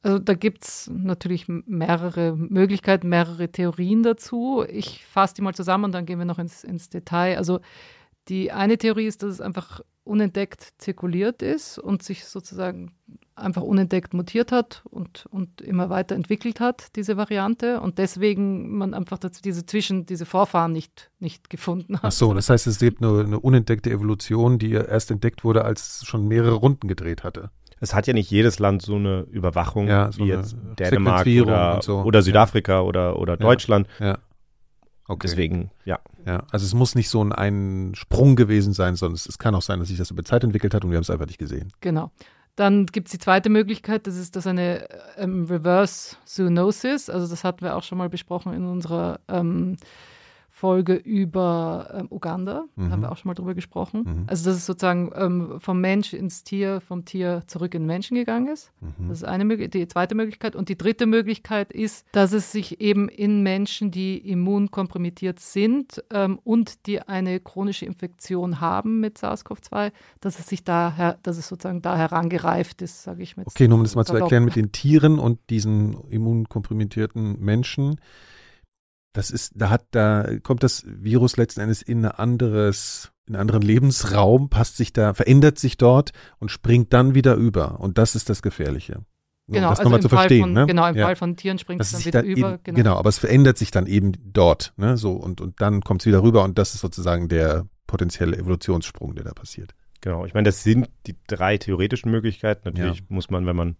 [SPEAKER 6] Also da gibt es natürlich mehrere Möglichkeiten, mehrere Theorien dazu. Ich fasse die mal zusammen und dann gehen wir noch ins, ins Detail. Also die eine Theorie ist, dass es einfach unentdeckt zirkuliert ist und sich sozusagen einfach unentdeckt mutiert hat und, und immer weiter entwickelt hat, diese Variante. Und deswegen man einfach diese Zwischen, diese Vorfahren nicht, nicht gefunden hat.
[SPEAKER 5] Ach so, das heißt, es gibt nur eine unentdeckte Evolution, die erst entdeckt wurde, als es schon mehrere Runden gedreht hatte.
[SPEAKER 4] Es hat ja nicht jedes Land so eine Überwachung
[SPEAKER 5] Ja, so
[SPEAKER 4] wie
[SPEAKER 5] eine
[SPEAKER 4] jetzt Dänemark oder,
[SPEAKER 5] und so.
[SPEAKER 4] oder Südafrika oder, oder Deutschland.
[SPEAKER 5] Ja. Okay.
[SPEAKER 4] Deswegen, ja.
[SPEAKER 5] Ja, also es muss nicht so ein, ein Sprung gewesen sein, sondern es, es kann auch sein, dass sich das über Zeit entwickelt hat und wir haben es einfach nicht gesehen.
[SPEAKER 6] Genau. Dann gibt es die zweite Möglichkeit, das ist das eine ähm, Reverse Zoonosis. Also das hatten wir auch schon mal besprochen in unserer ähm, Folge über ähm, Uganda.
[SPEAKER 5] Mhm.
[SPEAKER 6] Da haben wir auch schon mal drüber gesprochen.
[SPEAKER 5] Mhm.
[SPEAKER 6] Also dass es sozusagen ähm, vom Mensch ins Tier, vom Tier zurück in den Menschen gegangen ist.
[SPEAKER 5] Mhm.
[SPEAKER 6] Das ist eine Möglichkeit. Die zweite Möglichkeit. Und die dritte Möglichkeit ist, dass es sich eben in Menschen, die immunkompromittiert sind ähm, und die eine chronische Infektion haben mit SARS-CoV-2, dass es sich daher, dass es sozusagen da herangereift ist, sage ich mal.
[SPEAKER 5] Okay, nur um das mal zu erklären mit den Tieren und diesen immunkompromittierten Menschen. Das ist, da hat, da kommt das Virus letzten Endes in ein anderes, in einen anderen Lebensraum, passt sich da, verändert sich dort und springt dann wieder über. Und das ist das Gefährliche.
[SPEAKER 6] Genau,
[SPEAKER 5] um das
[SPEAKER 6] also
[SPEAKER 5] nochmal zu
[SPEAKER 6] Fall
[SPEAKER 5] verstehen,
[SPEAKER 6] von,
[SPEAKER 5] ne?
[SPEAKER 6] genau, im
[SPEAKER 5] Ja.
[SPEAKER 6] Fall von Tieren springt es dann wieder
[SPEAKER 5] da
[SPEAKER 6] über.
[SPEAKER 5] eben, genau. aber es verändert sich dann eben dort, ne, so, und, und dann kommt es wieder rüber und das ist sozusagen der potenzielle Evolutionssprung, der da passiert.
[SPEAKER 4] Genau, ich meine, das sind die drei theoretischen Möglichkeiten. Natürlich muss man, wenn man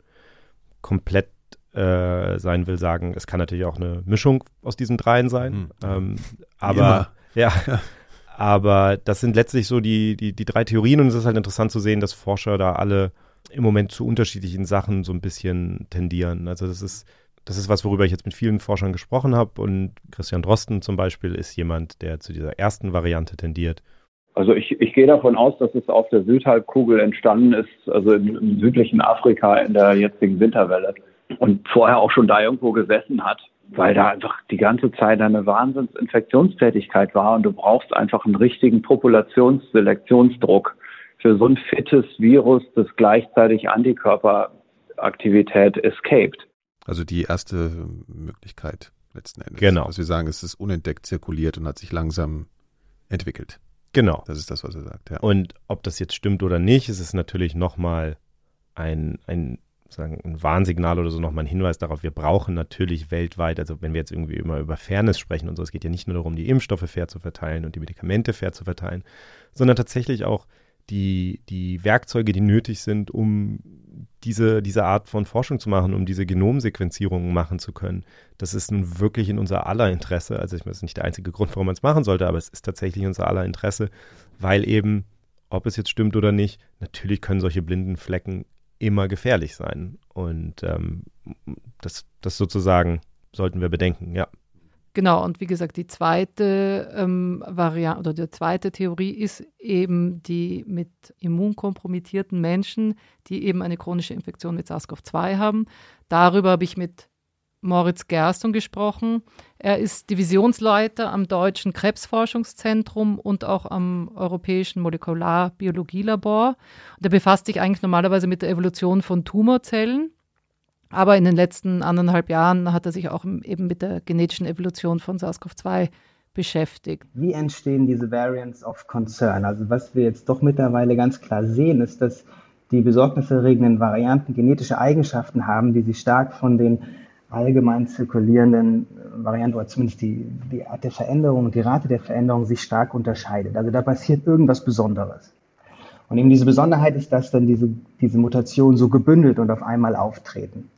[SPEAKER 4] komplett äh, sein will, sagen, es kann natürlich auch eine Mischung aus diesen dreien sein.
[SPEAKER 5] Mhm.
[SPEAKER 4] Ähm, aber ja, aber das sind letztlich so die, die, die drei Theorien und es ist halt interessant zu sehen, dass Forscher da alle im Moment zu unterschiedlichen Sachen so ein bisschen tendieren. Also das ist das ist was, worüber ich jetzt mit vielen Forschern gesprochen habe und Christian Drosten zum Beispiel ist jemand, der zu dieser ersten Variante tendiert.
[SPEAKER 2] Also ich, ich gehe davon aus, dass es auf der Südhalbkugel entstanden ist, also im, im südlichen Afrika in der jetzigen Winterwelle und vorher auch schon da irgendwo gesessen hat, weil da einfach die ganze Zeit eine Wahnsinnsinfektionstätigkeit war und du brauchst einfach einen richtigen Populationsselektionsdruck für so ein fittes Virus, das gleichzeitig Antikörperaktivität escaped.
[SPEAKER 5] Also die erste Möglichkeit letzten Endes.
[SPEAKER 4] Genau.
[SPEAKER 5] Was wir sagen, es ist unentdeckt zirkuliert und hat sich langsam entwickelt.
[SPEAKER 4] Genau.
[SPEAKER 5] Das ist das, was er sagt, ja.
[SPEAKER 4] Und ob das jetzt stimmt oder nicht, ist es natürlich nochmal ein, ein, sagen, ein Warnsignal oder so nochmal ein Hinweis darauf, wir brauchen natürlich weltweit, also wenn wir jetzt irgendwie immer über Fairness sprechen und so, es geht ja nicht nur darum, die Impfstoffe fair zu verteilen und die Medikamente fair zu verteilen, sondern tatsächlich auch die, die Werkzeuge, die nötig sind, um diese, diese Art von Forschung zu machen, um diese Genomsequenzierungen machen zu können. Das ist nun wirklich in unser aller Interesse. Also ich meine, das ist nicht der einzige Grund, warum man es machen sollte, aber es ist tatsächlich unser aller Interesse, weil eben, ob es jetzt stimmt oder nicht, natürlich können solche blinden Flecken immer gefährlich sein. Und ähm, das, das sozusagen sollten wir bedenken, ja.
[SPEAKER 6] Genau, und wie gesagt, die zweite ähm, Variante oder die zweite Theorie ist eben die mit immunkompromittierten Menschen, die eben eine chronische Infektion mit SARS-CoV-2 haben. Darüber habe ich mit Moritz Gerstung gesprochen. Er ist Divisionsleiter am Deutschen Krebsforschungszentrum und auch am Europäischen Molekularbiologielabor. Und er befasst sich eigentlich normalerweise mit der Evolution von Tumorzellen. Aber in den letzten anderthalb Jahren hat er sich auch eben mit der genetischen Evolution von SARS-CoV-2 beschäftigt.
[SPEAKER 3] Wie entstehen diese Variants of Concern? Also was wir jetzt doch mittlerweile ganz klar sehen, ist, dass die besorgniserregenden Varianten genetische Eigenschaften haben, die sich stark von den allgemein zirkulierenden Varianten oder zumindest die, die Art der Veränderung, die Rate der Veränderung sich stark unterscheidet. Also da passiert irgendwas Besonderes. Und eben diese Besonderheit ist, dass dann diese, diese Mutationen so gebündelt und auf einmal auftreten.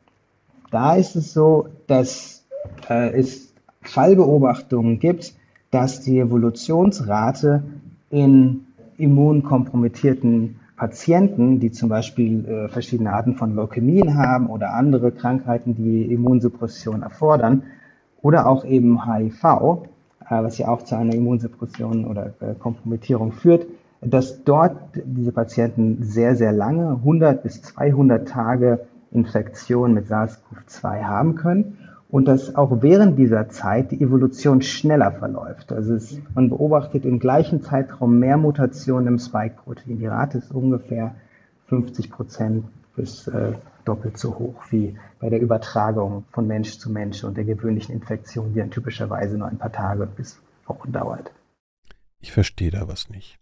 [SPEAKER 3] Da ist es so, dass äh, es Fallbeobachtungen gibt, dass die Evolutionsrate in immunkompromittierten Patienten, die zum Beispiel äh, verschiedene Arten von Leukämien haben oder andere Krankheiten, die Immunsuppression erfordern, oder auch eben HIV, äh, was ja auch zu einer Immunsuppression oder äh, Kompromittierung führt, dass dort diese Patienten sehr, sehr lange, 100 bis 200 Tage Infektion mit SARS-CoV-2 haben können und dass auch während dieser Zeit die Evolution schneller verläuft. Also es, man beobachtet im gleichen Zeitraum mehr Mutationen im Spike-Protein. Die Rate ist ungefähr 50 Prozent bis äh, doppelt so hoch wie bei der Übertragung von Mensch zu Mensch und der gewöhnlichen Infektion, die dann typischerweise nur ein paar Tage bis Wochen dauert.
[SPEAKER 5] Ich verstehe da was nicht.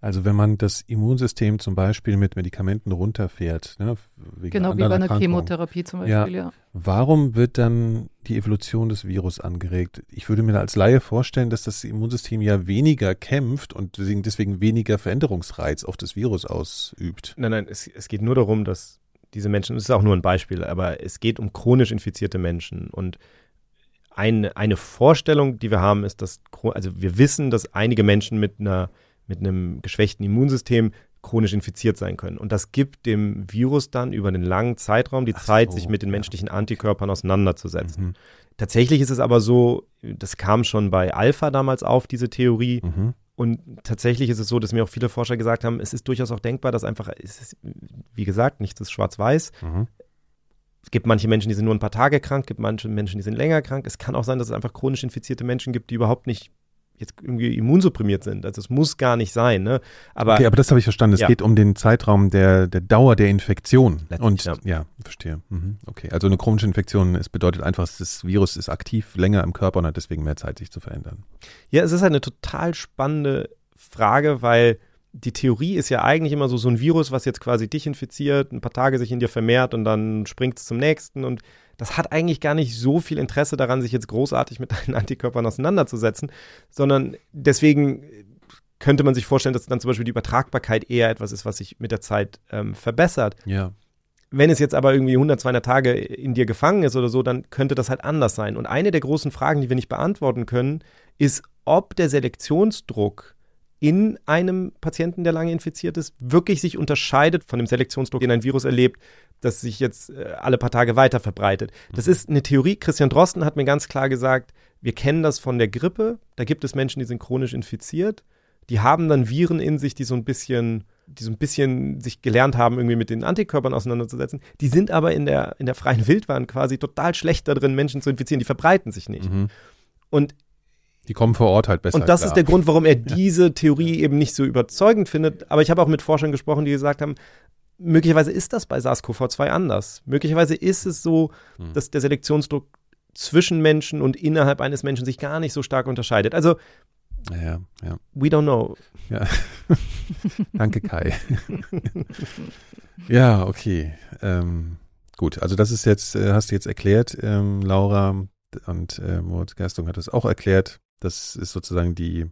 [SPEAKER 5] Also wenn man das Immunsystem zum Beispiel mit Medikamenten runterfährt, ne, wegen
[SPEAKER 6] Genau wie bei einer
[SPEAKER 5] Erkrankungen,
[SPEAKER 6] Chemotherapie zum Beispiel, ja.
[SPEAKER 5] Warum wird dann die Evolution des Virus angeregt? Ich würde mir da als Laie vorstellen, dass das Immunsystem ja weniger kämpft und deswegen, deswegen weniger Veränderungsreiz auf das Virus ausübt.
[SPEAKER 4] Nein, nein, es, es geht nur darum, dass diese Menschen, das ist auch nur ein Beispiel, aber es geht um chronisch infizierte Menschen und eine, eine Vorstellung, die wir haben, ist, dass, also wir wissen, dass einige Menschen mit einer, mit einem geschwächten Immunsystem chronisch infiziert sein können. Und das gibt dem Virus dann über einen langen Zeitraum die Ach Zeit, so, sich mit den menschlichen Antikörpern auseinanderzusetzen. Mhm. Tatsächlich ist es aber so, das kam schon bei Alpha damals auf, diese Theorie. Mhm. Und tatsächlich ist es so, dass mir auch viele Forscher gesagt haben, es ist durchaus auch denkbar, dass einfach, es ist, wie gesagt, nichts ist schwarz-weiß. Mhm. Es gibt manche Menschen, die sind nur ein paar Tage krank, es gibt manche Menschen, die sind länger krank. Es kann auch sein, dass es einfach chronisch infizierte Menschen gibt, die überhaupt nicht jetzt irgendwie immunsupprimiert sind. Also es muss gar nicht sein. Ne?
[SPEAKER 5] Aber, okay, aber das habe ich verstanden. Es ja. geht um den Zeitraum der, der Dauer der Infektion. Und ja, ja verstehe. Mhm. Okay, also eine chronische Infektion, es bedeutet einfach, das Virus ist aktiv länger im Körper und hat deswegen mehr Zeit, sich zu verändern.
[SPEAKER 4] Ja, es ist eine total spannende Frage, weil die Theorie ist ja eigentlich immer so, so ein Virus, was jetzt quasi dich infiziert, ein paar Tage sich in dir vermehrt und dann springt es zum nächsten und das hat eigentlich gar nicht so viel Interesse daran, sich jetzt großartig mit deinen Antikörpern auseinanderzusetzen, sondern deswegen könnte man sich vorstellen, dass dann zum Beispiel die Übertragbarkeit eher etwas ist, was sich mit der Zeit ähm, verbessert.
[SPEAKER 5] Ja.
[SPEAKER 4] Wenn es jetzt aber irgendwie 100, 200 Tage in dir gefangen ist oder so, dann könnte das halt anders sein. Und eine der großen Fragen, die wir nicht beantworten können, ist, ob der Selektionsdruck in einem Patienten, der lange infiziert ist, wirklich sich unterscheidet von dem Selektionsdruck, den ein Virus erlebt, das sich jetzt äh, alle paar Tage weiter verbreitet. Das mhm. ist eine Theorie. Christian Drosten hat mir ganz klar gesagt, wir kennen das von der Grippe. Da gibt es Menschen, die sind chronisch infiziert. Die haben dann Viren in sich, die so ein bisschen, die so ein bisschen sich gelernt haben, irgendwie mit den Antikörpern auseinanderzusetzen. Die sind aber in der, in der freien Wildbahn quasi total schlecht darin, Menschen zu infizieren. Die verbreiten sich nicht. Mhm. Und
[SPEAKER 5] die kommen vor Ort halt besser.
[SPEAKER 4] Und das klar. ist der Grund, warum er diese Theorie eben nicht so überzeugend findet. Aber ich habe auch mit Forschern gesprochen, die gesagt haben, möglicherweise ist das bei SARS-CoV-2 anders. Möglicherweise ist es so, hm. dass der Selektionsdruck zwischen Menschen und innerhalb eines Menschen sich gar nicht so stark unterscheidet. Also,
[SPEAKER 5] ja, ja.
[SPEAKER 4] we don't know.
[SPEAKER 5] Ja. Danke, Kai. ja, okay. Ähm, gut, also das ist jetzt, äh, hast du jetzt erklärt, ähm, Laura, und äh, Moritz Gerstung hat es auch erklärt. Das ist sozusagen die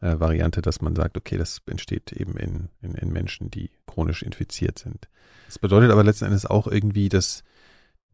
[SPEAKER 5] äh, Variante, dass man sagt, okay, das entsteht eben in, in, in Menschen, die chronisch infiziert sind. Das bedeutet aber letzten Endes auch irgendwie, dass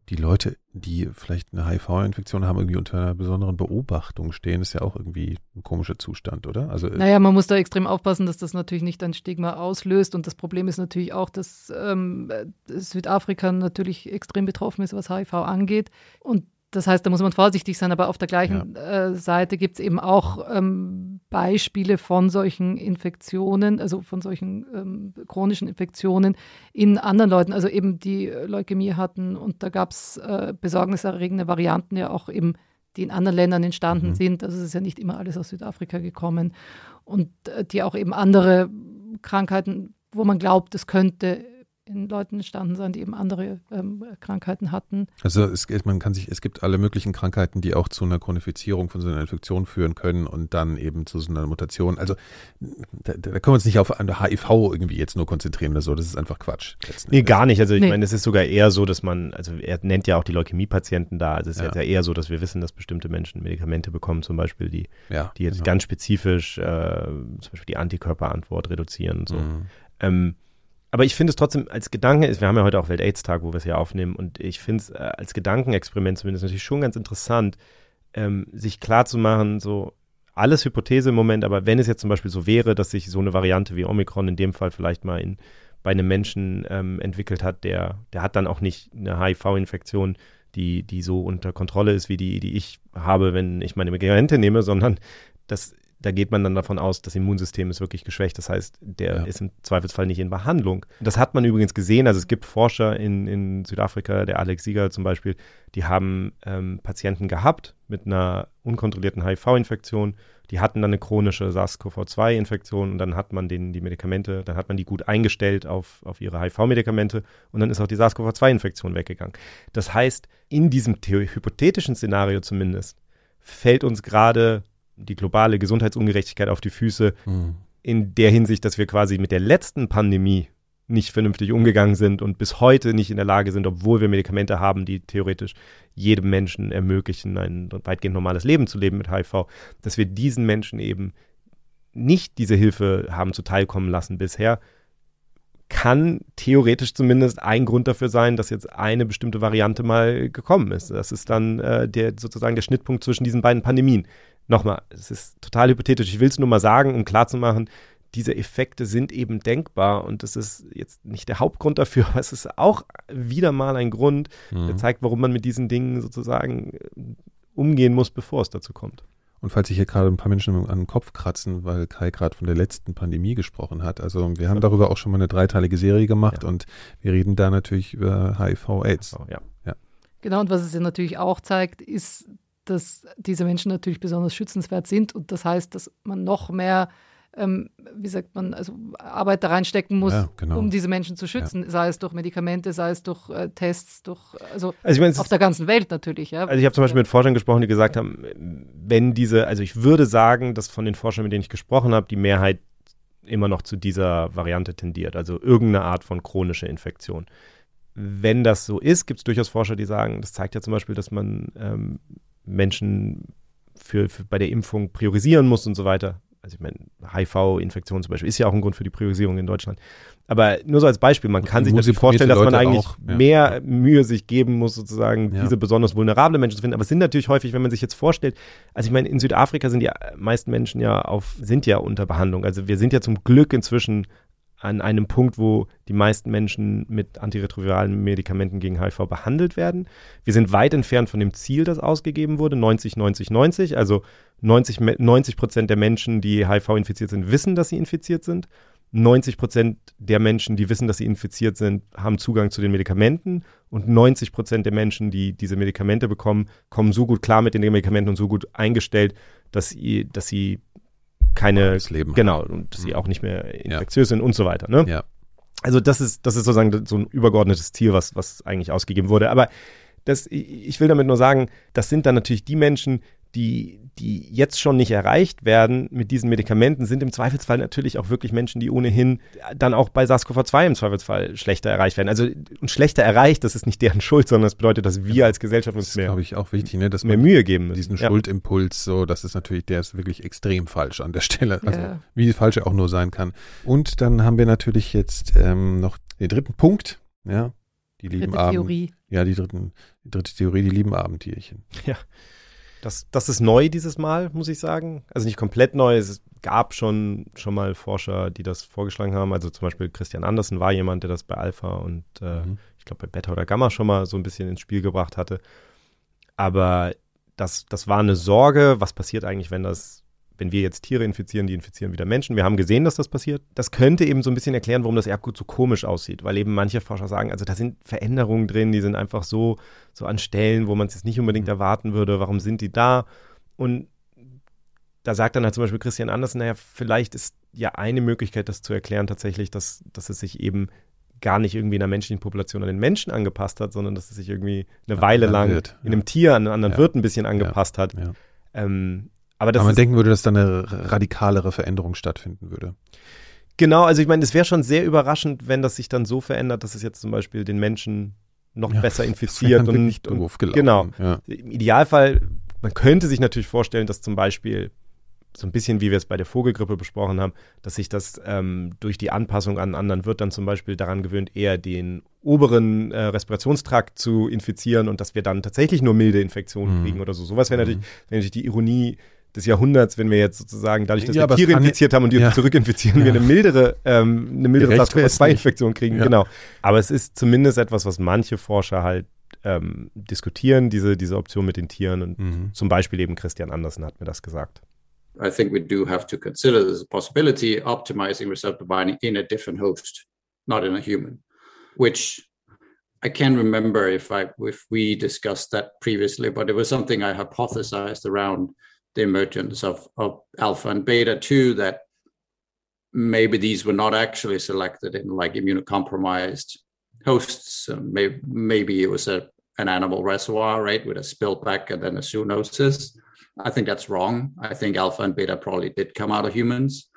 [SPEAKER 5] die Leute, die vielleicht eine HIV-Infektion haben, irgendwie unter einer besonderen Beobachtung stehen, ist ja auch irgendwie ein komischer Zustand, oder?
[SPEAKER 6] Also, äh, naja, man muss da extrem aufpassen, dass das natürlich nicht ein Stigma auslöst. Und das Problem ist natürlich auch, dass ähm, Südafrika natürlich extrem betroffen ist, was HIV angeht. Und das heißt, da muss man vorsichtig sein, aber auf der gleichen ja. äh, Seite gibt es eben auch ähm, Beispiele von solchen Infektionen, also von solchen ähm, chronischen Infektionen in anderen Leuten, also eben die Leukämie hatten und da gab es äh, besorgniserregende Varianten ja auch eben, die in anderen Ländern entstanden mhm. sind. Also es ist ja nicht immer alles aus Südafrika gekommen und äh, die auch eben andere Krankheiten, wo man glaubt, es könnte in Leuten entstanden sein, die eben andere ähm, Krankheiten hatten.
[SPEAKER 5] Also es, man kann sich, es gibt alle möglichen Krankheiten, die auch zu einer Chronifizierung von so einer Infektion führen können und dann eben zu so einer Mutation. Also da, da können wir uns nicht auf HIV irgendwie jetzt nur konzentrieren oder so. Das ist einfach Quatsch.
[SPEAKER 4] Nee, gar nicht. Also ich nee. meine, es ist sogar eher so, dass man, also er nennt ja auch die Leukämie-Patienten da. Also es ist ja. ja eher so, dass wir wissen, dass bestimmte Menschen Medikamente bekommen, zum Beispiel, die, ja, die jetzt genau. ganz spezifisch äh, zum Beispiel die Antikörperantwort reduzieren und so. Mhm. Ähm, aber ich finde es trotzdem als Gedanke, wir haben ja heute auch Welt-AIDS-Tag, wo wir es hier aufnehmen, und ich finde es äh, als Gedankenexperiment zumindest natürlich schon ganz interessant, ähm, sich klarzumachen, so alles Hypothese im Moment, aber wenn es jetzt zum Beispiel so wäre, dass sich so eine Variante wie Omikron in dem Fall vielleicht mal in, bei einem Menschen ähm, entwickelt hat, der, der hat dann auch nicht eine HIV-Infektion, die, die so unter Kontrolle ist, wie die, die ich habe, wenn ich meine Medikamente nehme, sondern das da geht man dann davon aus, das Immunsystem ist wirklich geschwächt. Das heißt, der ja. ist im Zweifelsfall nicht in Behandlung. Das hat man übrigens gesehen. Also es gibt Forscher in, in Südafrika, der Alex Sieger zum Beispiel, die haben ähm, Patienten gehabt mit einer unkontrollierten HIV-Infektion. Die hatten dann eine chronische SARS-CoV-2-Infektion und dann hat man denen die Medikamente, dann hat man die gut eingestellt auf, auf ihre HIV-Medikamente und dann ist auch die SARS-CoV-2-Infektion weggegangen. Das heißt, in diesem hypothetischen Szenario zumindest fällt uns gerade die globale Gesundheitsungerechtigkeit auf die Füße, mhm. in der Hinsicht, dass wir quasi mit der letzten Pandemie nicht vernünftig umgegangen sind und bis heute nicht in der Lage sind, obwohl wir Medikamente haben, die theoretisch jedem Menschen ermöglichen, ein weitgehend normales Leben zu leben mit HIV, dass wir diesen Menschen eben nicht diese Hilfe haben zuteilkommen lassen bisher, kann theoretisch zumindest ein Grund dafür sein, dass jetzt eine bestimmte Variante mal gekommen ist. Das ist dann äh, der sozusagen der Schnittpunkt zwischen diesen beiden Pandemien. Nochmal, es ist total hypothetisch. Ich will es nur mal sagen, um klarzumachen, diese Effekte sind eben denkbar und das ist jetzt nicht der Hauptgrund dafür, aber es ist auch wieder mal ein Grund, mhm. der zeigt, warum man mit diesen Dingen sozusagen umgehen muss, bevor es dazu kommt.
[SPEAKER 5] Und falls sich hier gerade ein paar Menschen an den Kopf kratzen, weil Kai gerade von der letzten Pandemie gesprochen hat. Also wir haben darüber auch schon mal eine dreiteilige Serie gemacht ja. und wir reden da natürlich über HIV-Aids.
[SPEAKER 4] Ja.
[SPEAKER 5] ja.
[SPEAKER 6] Genau, und was es ja natürlich auch zeigt, ist, dass diese Menschen natürlich besonders schützenswert sind und das heißt, dass man noch mehr ähm, wie sagt man, also Arbeit da reinstecken muss, ja, genau. um diese Menschen zu schützen, ja. sei es durch Medikamente, sei es durch äh, Tests, durch, also, also ich mein, auf der ganzen Welt natürlich. Ja.
[SPEAKER 4] Also ich habe zum Beispiel mit Forschern gesprochen, die gesagt haben, wenn diese, also ich würde sagen, dass von den Forschern, mit denen ich gesprochen habe, die Mehrheit immer noch zu dieser Variante tendiert, also irgendeine Art von chronische Infektion. Wenn das so ist, gibt es durchaus Forscher, die sagen, das zeigt ja zum Beispiel, dass man ähm, Menschen für, für, bei der Impfung priorisieren muss und so weiter also ich meine, HIV-Infektion zum Beispiel ist ja auch ein Grund für die Priorisierung in Deutschland. Aber nur so als Beispiel, man kann sich natürlich vorstellen, dass man eigentlich auch, ja. mehr Mühe sich geben muss, sozusagen ja. diese besonders vulnerable Menschen zu finden. Aber es sind natürlich häufig, wenn man sich jetzt vorstellt, also ich meine, in Südafrika sind die meisten Menschen ja auf, sind ja unter Behandlung. Also wir sind ja zum Glück inzwischen an einem Punkt, wo die meisten Menschen mit antiretroviralen Medikamenten gegen HIV behandelt werden. Wir sind weit entfernt von dem Ziel, das ausgegeben wurde, 90, 90, 90. Also 90, 90 Prozent der Menschen, die HIV infiziert sind, wissen, dass sie infiziert sind. 90 Prozent der Menschen, die wissen, dass sie infiziert sind, haben Zugang zu den Medikamenten. Und 90 Prozent der Menschen, die diese Medikamente bekommen, kommen so gut klar mit den Medikamenten und so gut eingestellt, dass sie, dass sie keine,
[SPEAKER 5] Leben
[SPEAKER 4] genau, und dass sie mhm. auch nicht mehr infektiös
[SPEAKER 5] ja.
[SPEAKER 4] sind und so weiter. Ne?
[SPEAKER 5] Ja.
[SPEAKER 4] Also das ist, das ist sozusagen so ein übergeordnetes Ziel, was, was eigentlich ausgegeben wurde. Aber das, ich will damit nur sagen, das sind dann natürlich die Menschen, die, die jetzt schon nicht erreicht werden mit diesen Medikamenten, sind im Zweifelsfall natürlich auch wirklich Menschen, die ohnehin dann auch bei SARS-CoV-2 im Zweifelsfall schlechter erreicht werden. Also und schlechter erreicht, das ist nicht deren Schuld, sondern das bedeutet, dass wir als Gesellschaft uns mehr,
[SPEAKER 5] ich, auch wichtig, ne, dass
[SPEAKER 4] mehr Mühe geben müssen.
[SPEAKER 5] Diesen ja. Schuldimpuls, so, das ist natürlich, der ist wirklich extrem falsch an der Stelle. Also ja. wie falsch er auch nur sein kann. Und dann haben wir natürlich jetzt ähm, noch den dritten Punkt, ja, die lieben Dritte Abend. Theorie. Ja, die, dritten, die dritte Theorie, die lieben Abendtierchen.
[SPEAKER 4] Ja. Das, das ist neu dieses Mal, muss ich sagen. Also nicht komplett neu. Es gab schon, schon mal Forscher, die das vorgeschlagen haben. Also zum Beispiel Christian Andersen war jemand, der das bei Alpha und äh, mhm. ich glaube bei Beta oder Gamma schon mal so ein bisschen ins Spiel gebracht hatte. Aber das, das war eine Sorge. Was passiert eigentlich, wenn das wenn wir jetzt Tiere infizieren, die infizieren wieder Menschen. Wir haben gesehen, dass das passiert. Das könnte eben so ein bisschen erklären, warum das Erbgut so komisch aussieht, weil eben manche Forscher sagen, also da sind Veränderungen drin, die sind einfach so, so an Stellen, wo man es jetzt nicht unbedingt mhm. erwarten würde. Warum sind die da? Und da sagt dann halt zum Beispiel Christian Andersen, naja, vielleicht ist ja eine Möglichkeit, das zu erklären, tatsächlich, dass, dass es sich eben gar nicht irgendwie in der menschlichen Population an den Menschen angepasst hat, sondern dass es sich irgendwie eine ja, Weile lang wird, in einem Tier an einen anderen ja. Wirt ein bisschen angepasst hat. Ähm, aber, das
[SPEAKER 5] Aber man denken würde, dass da eine radikalere Veränderung stattfinden würde.
[SPEAKER 4] Genau, also ich meine, es wäre schon sehr überraschend, wenn das sich dann so verändert, dass es jetzt zum Beispiel den Menschen noch ja, besser infiziert und,
[SPEAKER 5] nicht gelaufen.
[SPEAKER 4] Genau.
[SPEAKER 5] Ja.
[SPEAKER 4] Im Idealfall, man könnte sich natürlich vorstellen, dass zum Beispiel so ein bisschen wie wir es bei der Vogelgrippe besprochen haben, dass sich das ähm, durch die Anpassung an anderen Wirt dann zum Beispiel daran gewöhnt, eher den oberen äh, Respirationstrakt zu infizieren und dass wir dann tatsächlich nur milde Infektionen mhm. kriegen oder so. Sowas wäre natürlich, mhm. wär natürlich die Ironie des Jahrhunderts, wenn wir jetzt sozusagen, dadurch, dass ja, wir Tiere infiziert haben und die ja. zurückinfizieren, ja. wir eine mildere, ähm, eine mildere SARS-CoV-2-Infektion kriegen. Ja. Genau. Aber es ist zumindest etwas, was manche Forscher halt ähm, diskutieren, diese, diese Option mit den Tieren. Und mhm. zum Beispiel eben Christian Andersen hat mir das gesagt.
[SPEAKER 7] I think we do have to consider a possibility, optimizing receptor binding in a different host, not in a human, which I can't remember if I if we discussed that previously, but it was something I hypothesized around the emergence of, of alpha and beta 2 that maybe these were not actually selected in like immunocompromised hosts. maybe, maybe it was a, an animal reservoir, right, with a spillback and then a zoonosis. I think that's wrong. I think alpha and beta probably did come out of humans.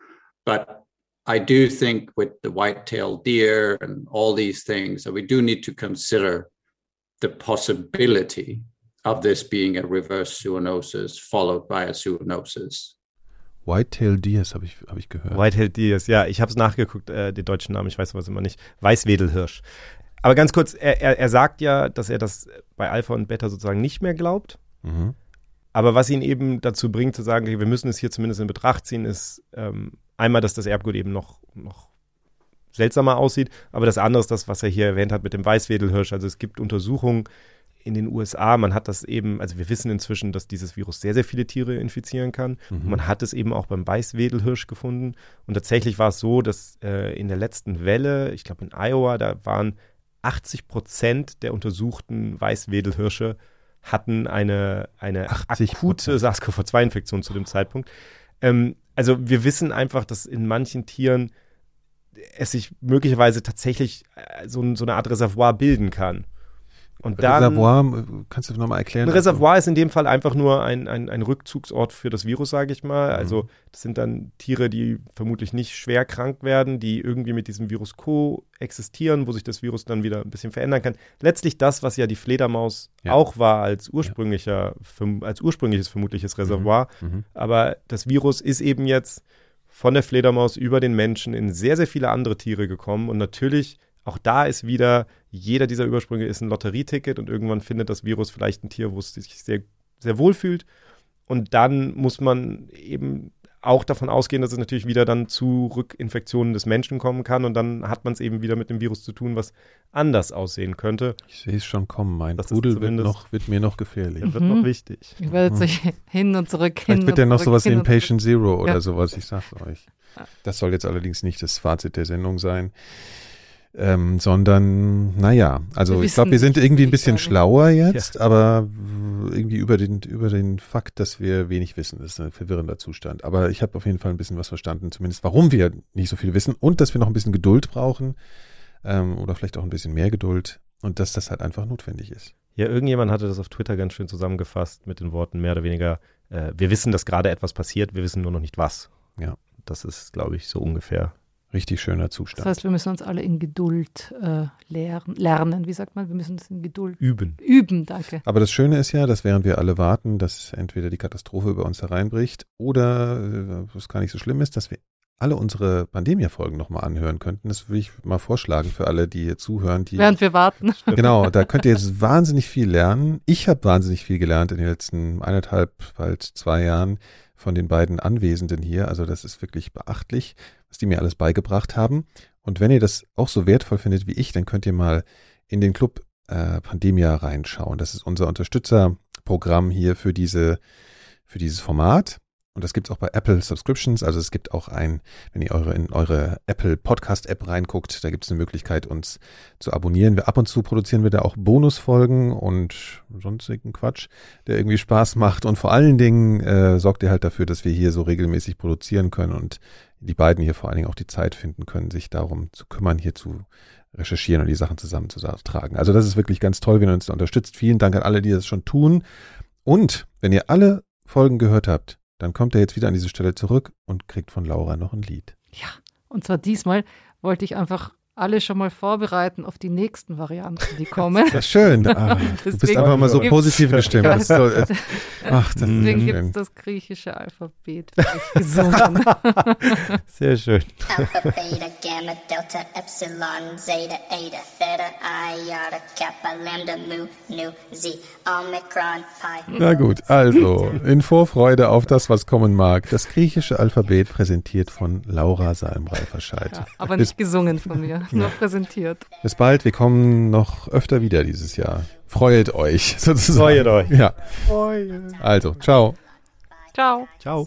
[SPEAKER 7] But I do think with the white-tailed deer and all these things that we do need to consider the possibility of this being a reverse zoonosis followed by a zoonosis.
[SPEAKER 5] Whitetail Deers habe ich, hab ich gehört.
[SPEAKER 4] Whitetail Deers, ja, ich habe es nachgeguckt, äh, den deutschen Namen, ich weiß was immer nicht. Weißwedelhirsch. Aber ganz kurz, er, er, er sagt ja, dass er das bei Alpha und Beta sozusagen nicht mehr glaubt.
[SPEAKER 5] Mhm.
[SPEAKER 4] Aber was ihn eben dazu bringt, zu sagen, okay, wir müssen es hier zumindest in Betracht ziehen, ist ähm, einmal, dass das Erbgut eben noch, noch seltsamer aussieht, aber das andere ist das, was er hier erwähnt hat mit dem Weißwedelhirsch. Also es gibt Untersuchungen in den USA, man hat das eben, also wir wissen inzwischen, dass dieses Virus sehr, sehr viele Tiere infizieren kann.
[SPEAKER 5] Mhm.
[SPEAKER 4] Man hat es eben auch beim Weißwedelhirsch gefunden. Und tatsächlich war es so, dass äh, in der letzten Welle, ich glaube in Iowa, da waren 80 Prozent der untersuchten Weißwedelhirsche hatten eine, eine
[SPEAKER 5] 80%.
[SPEAKER 4] akute SARS-CoV-2-Infektion zu dem Zeitpunkt. Ähm, also wir wissen einfach, dass in manchen Tieren es sich möglicherweise tatsächlich äh, so, so eine Art Reservoir bilden kann. Und dann,
[SPEAKER 5] Reservoir, äh, kannst du nochmal erklären?
[SPEAKER 4] ein Reservoir ist in dem Fall einfach nur ein, ein, ein Rückzugsort für das Virus, sage ich mal. Also das sind dann Tiere, die vermutlich nicht schwer krank werden, die irgendwie mit diesem Virus koexistieren, wo sich das Virus dann wieder ein bisschen verändern kann. Letztlich das, was ja die Fledermaus
[SPEAKER 5] Ja.
[SPEAKER 4] auch war als ursprünglicher, verm- als ursprüngliches vermutliches Reservoir.
[SPEAKER 5] Mhm.
[SPEAKER 4] Aber das Virus ist eben jetzt von der Fledermaus über den Menschen in sehr, sehr viele andere Tiere gekommen. Und natürlich, auch da ist wieder, jeder dieser Übersprünge ist ein Lotterieticket und irgendwann findet das Virus vielleicht ein Tier, wo es sich sehr, sehr wohl fühlt. Und dann muss man eben auch davon ausgehen, dass es natürlich wieder dann zu Rückinfektionen des Menschen kommen kann. Und dann hat man es eben wieder mit dem Virus zu tun, was anders aussehen könnte.
[SPEAKER 5] Ich sehe es schon kommen. Mein
[SPEAKER 4] Das
[SPEAKER 5] Pudel wird, noch, wird mir noch gefährlich.
[SPEAKER 4] Das wird
[SPEAKER 6] Mhm.
[SPEAKER 4] noch wichtig.
[SPEAKER 6] Ich werde jetzt euch hin und zurück, hin
[SPEAKER 5] Vielleicht wird ja noch sowas wie ein. Patient Zero oder
[SPEAKER 6] Ja.
[SPEAKER 5] sowas, ich sag's euch. Das soll jetzt allerdings nicht das Fazit der Sendung sein. Ähm, sondern, naja, also ich glaube, wir sind irgendwie ein bisschen schlauer jetzt, aber w- irgendwie über den, über den Fakt, dass wir wenig wissen, das ist ein verwirrender Zustand. Aber ich habe auf jeden Fall ein bisschen was verstanden, zumindest warum wir nicht so viel wissen und dass wir noch ein bisschen Geduld brauchen ähm, oder vielleicht auch ein bisschen mehr Geduld und dass das halt einfach notwendig ist.
[SPEAKER 4] Ja, irgendjemand hatte das auf Twitter ganz schön zusammengefasst mit den Worten mehr oder weniger, äh, wir wissen, dass gerade etwas passiert, wir wissen nur noch nicht was.
[SPEAKER 5] Ja.
[SPEAKER 4] Das ist, glaube ich, so ungefähr.
[SPEAKER 5] Richtig schöner
[SPEAKER 6] Das
[SPEAKER 5] Zustand.
[SPEAKER 6] heißt, wir müssen uns alle in Geduld äh, lehren, lernen. Wie sagt man? Wir müssen uns in Geduld
[SPEAKER 4] Üben.
[SPEAKER 6] üben. Danke.
[SPEAKER 5] Aber das Schöne ist ja, dass während wir alle warten, dass entweder die Katastrophe über uns hereinbricht oder, äh, was gar nicht so schlimm ist, dass wir alle unsere Pandemia-Folgen nochmal anhören könnten. Das würde ich mal vorschlagen für alle, die hier zuhören. Die,
[SPEAKER 6] Während wir warten.
[SPEAKER 5] genau, da könnt ihr jetzt wahnsinnig viel lernen. Ich habe wahnsinnig viel gelernt in den letzten eineinhalb, bald zwei Jahren von den beiden Anwesenden hier. Also das ist wirklich beachtlich, was die mir alles beigebracht haben. Und wenn ihr das auch so wertvoll findet wie ich, dann könnt ihr mal in den Club äh, Pandemia reinschauen. Das ist unser Unterstützerprogramm hier für diese, für dieses Format. Und das gibt's auch bei Apple Subscriptions. Also es gibt auch ein, wenn ihr eure, in eure Apple Podcast App reinguckt, da gibt's eine Möglichkeit, uns zu abonnieren. Wir ab und zu produzieren wir da auch Bonusfolgen und sonstigen Quatsch, der irgendwie Spaß macht. Und vor allen Dingen äh, sorgt ihr halt dafür, dass wir hier so regelmäßig produzieren können und die beiden hier vor allen Dingen auch die Zeit finden können, sich darum zu kümmern, hier zu recherchieren und die Sachen zusammenzutragen. Also das ist wirklich ganz toll, wenn ihr uns da unterstützt. Vielen Dank an alle, die das schon tun. Und wenn ihr alle Folgen gehört habt, dann kommt er jetzt wieder an diese Stelle zurück und kriegt von Laura noch ein Lied.
[SPEAKER 6] Ja, und zwar diesmal wollte ich einfach alle schon mal vorbereiten auf die nächsten Varianten, die kommen.
[SPEAKER 5] Das ist schön. Ah, du bist einfach mal so positiv gestimmt. Das so, äh, ach, das ist
[SPEAKER 6] Deswegen gibt es das griechische Alphabet gesungen.
[SPEAKER 4] Sehr schön.
[SPEAKER 8] Alpha, Beta, Gamma, Delta, Epsilon, Zeta, Eta, Theta, Iota, Kappa, Lambda, Mu, Nu, Z, Omicron, Pi.
[SPEAKER 5] Na gut, also in Vorfreude auf das, was kommen mag. Das griechische Alphabet präsentiert von Laura Salm-Reiferscheid.
[SPEAKER 6] Ja, aber
[SPEAKER 5] Bis-
[SPEAKER 6] nicht gesungen von mir, nur präsentiert.
[SPEAKER 5] Bis bald, wir kommen noch öfter wieder dieses Jahr. Freut euch sozusagen.
[SPEAKER 4] Freut euch.
[SPEAKER 5] Ja. Also, ciao.
[SPEAKER 6] Ciao.
[SPEAKER 4] Ciao.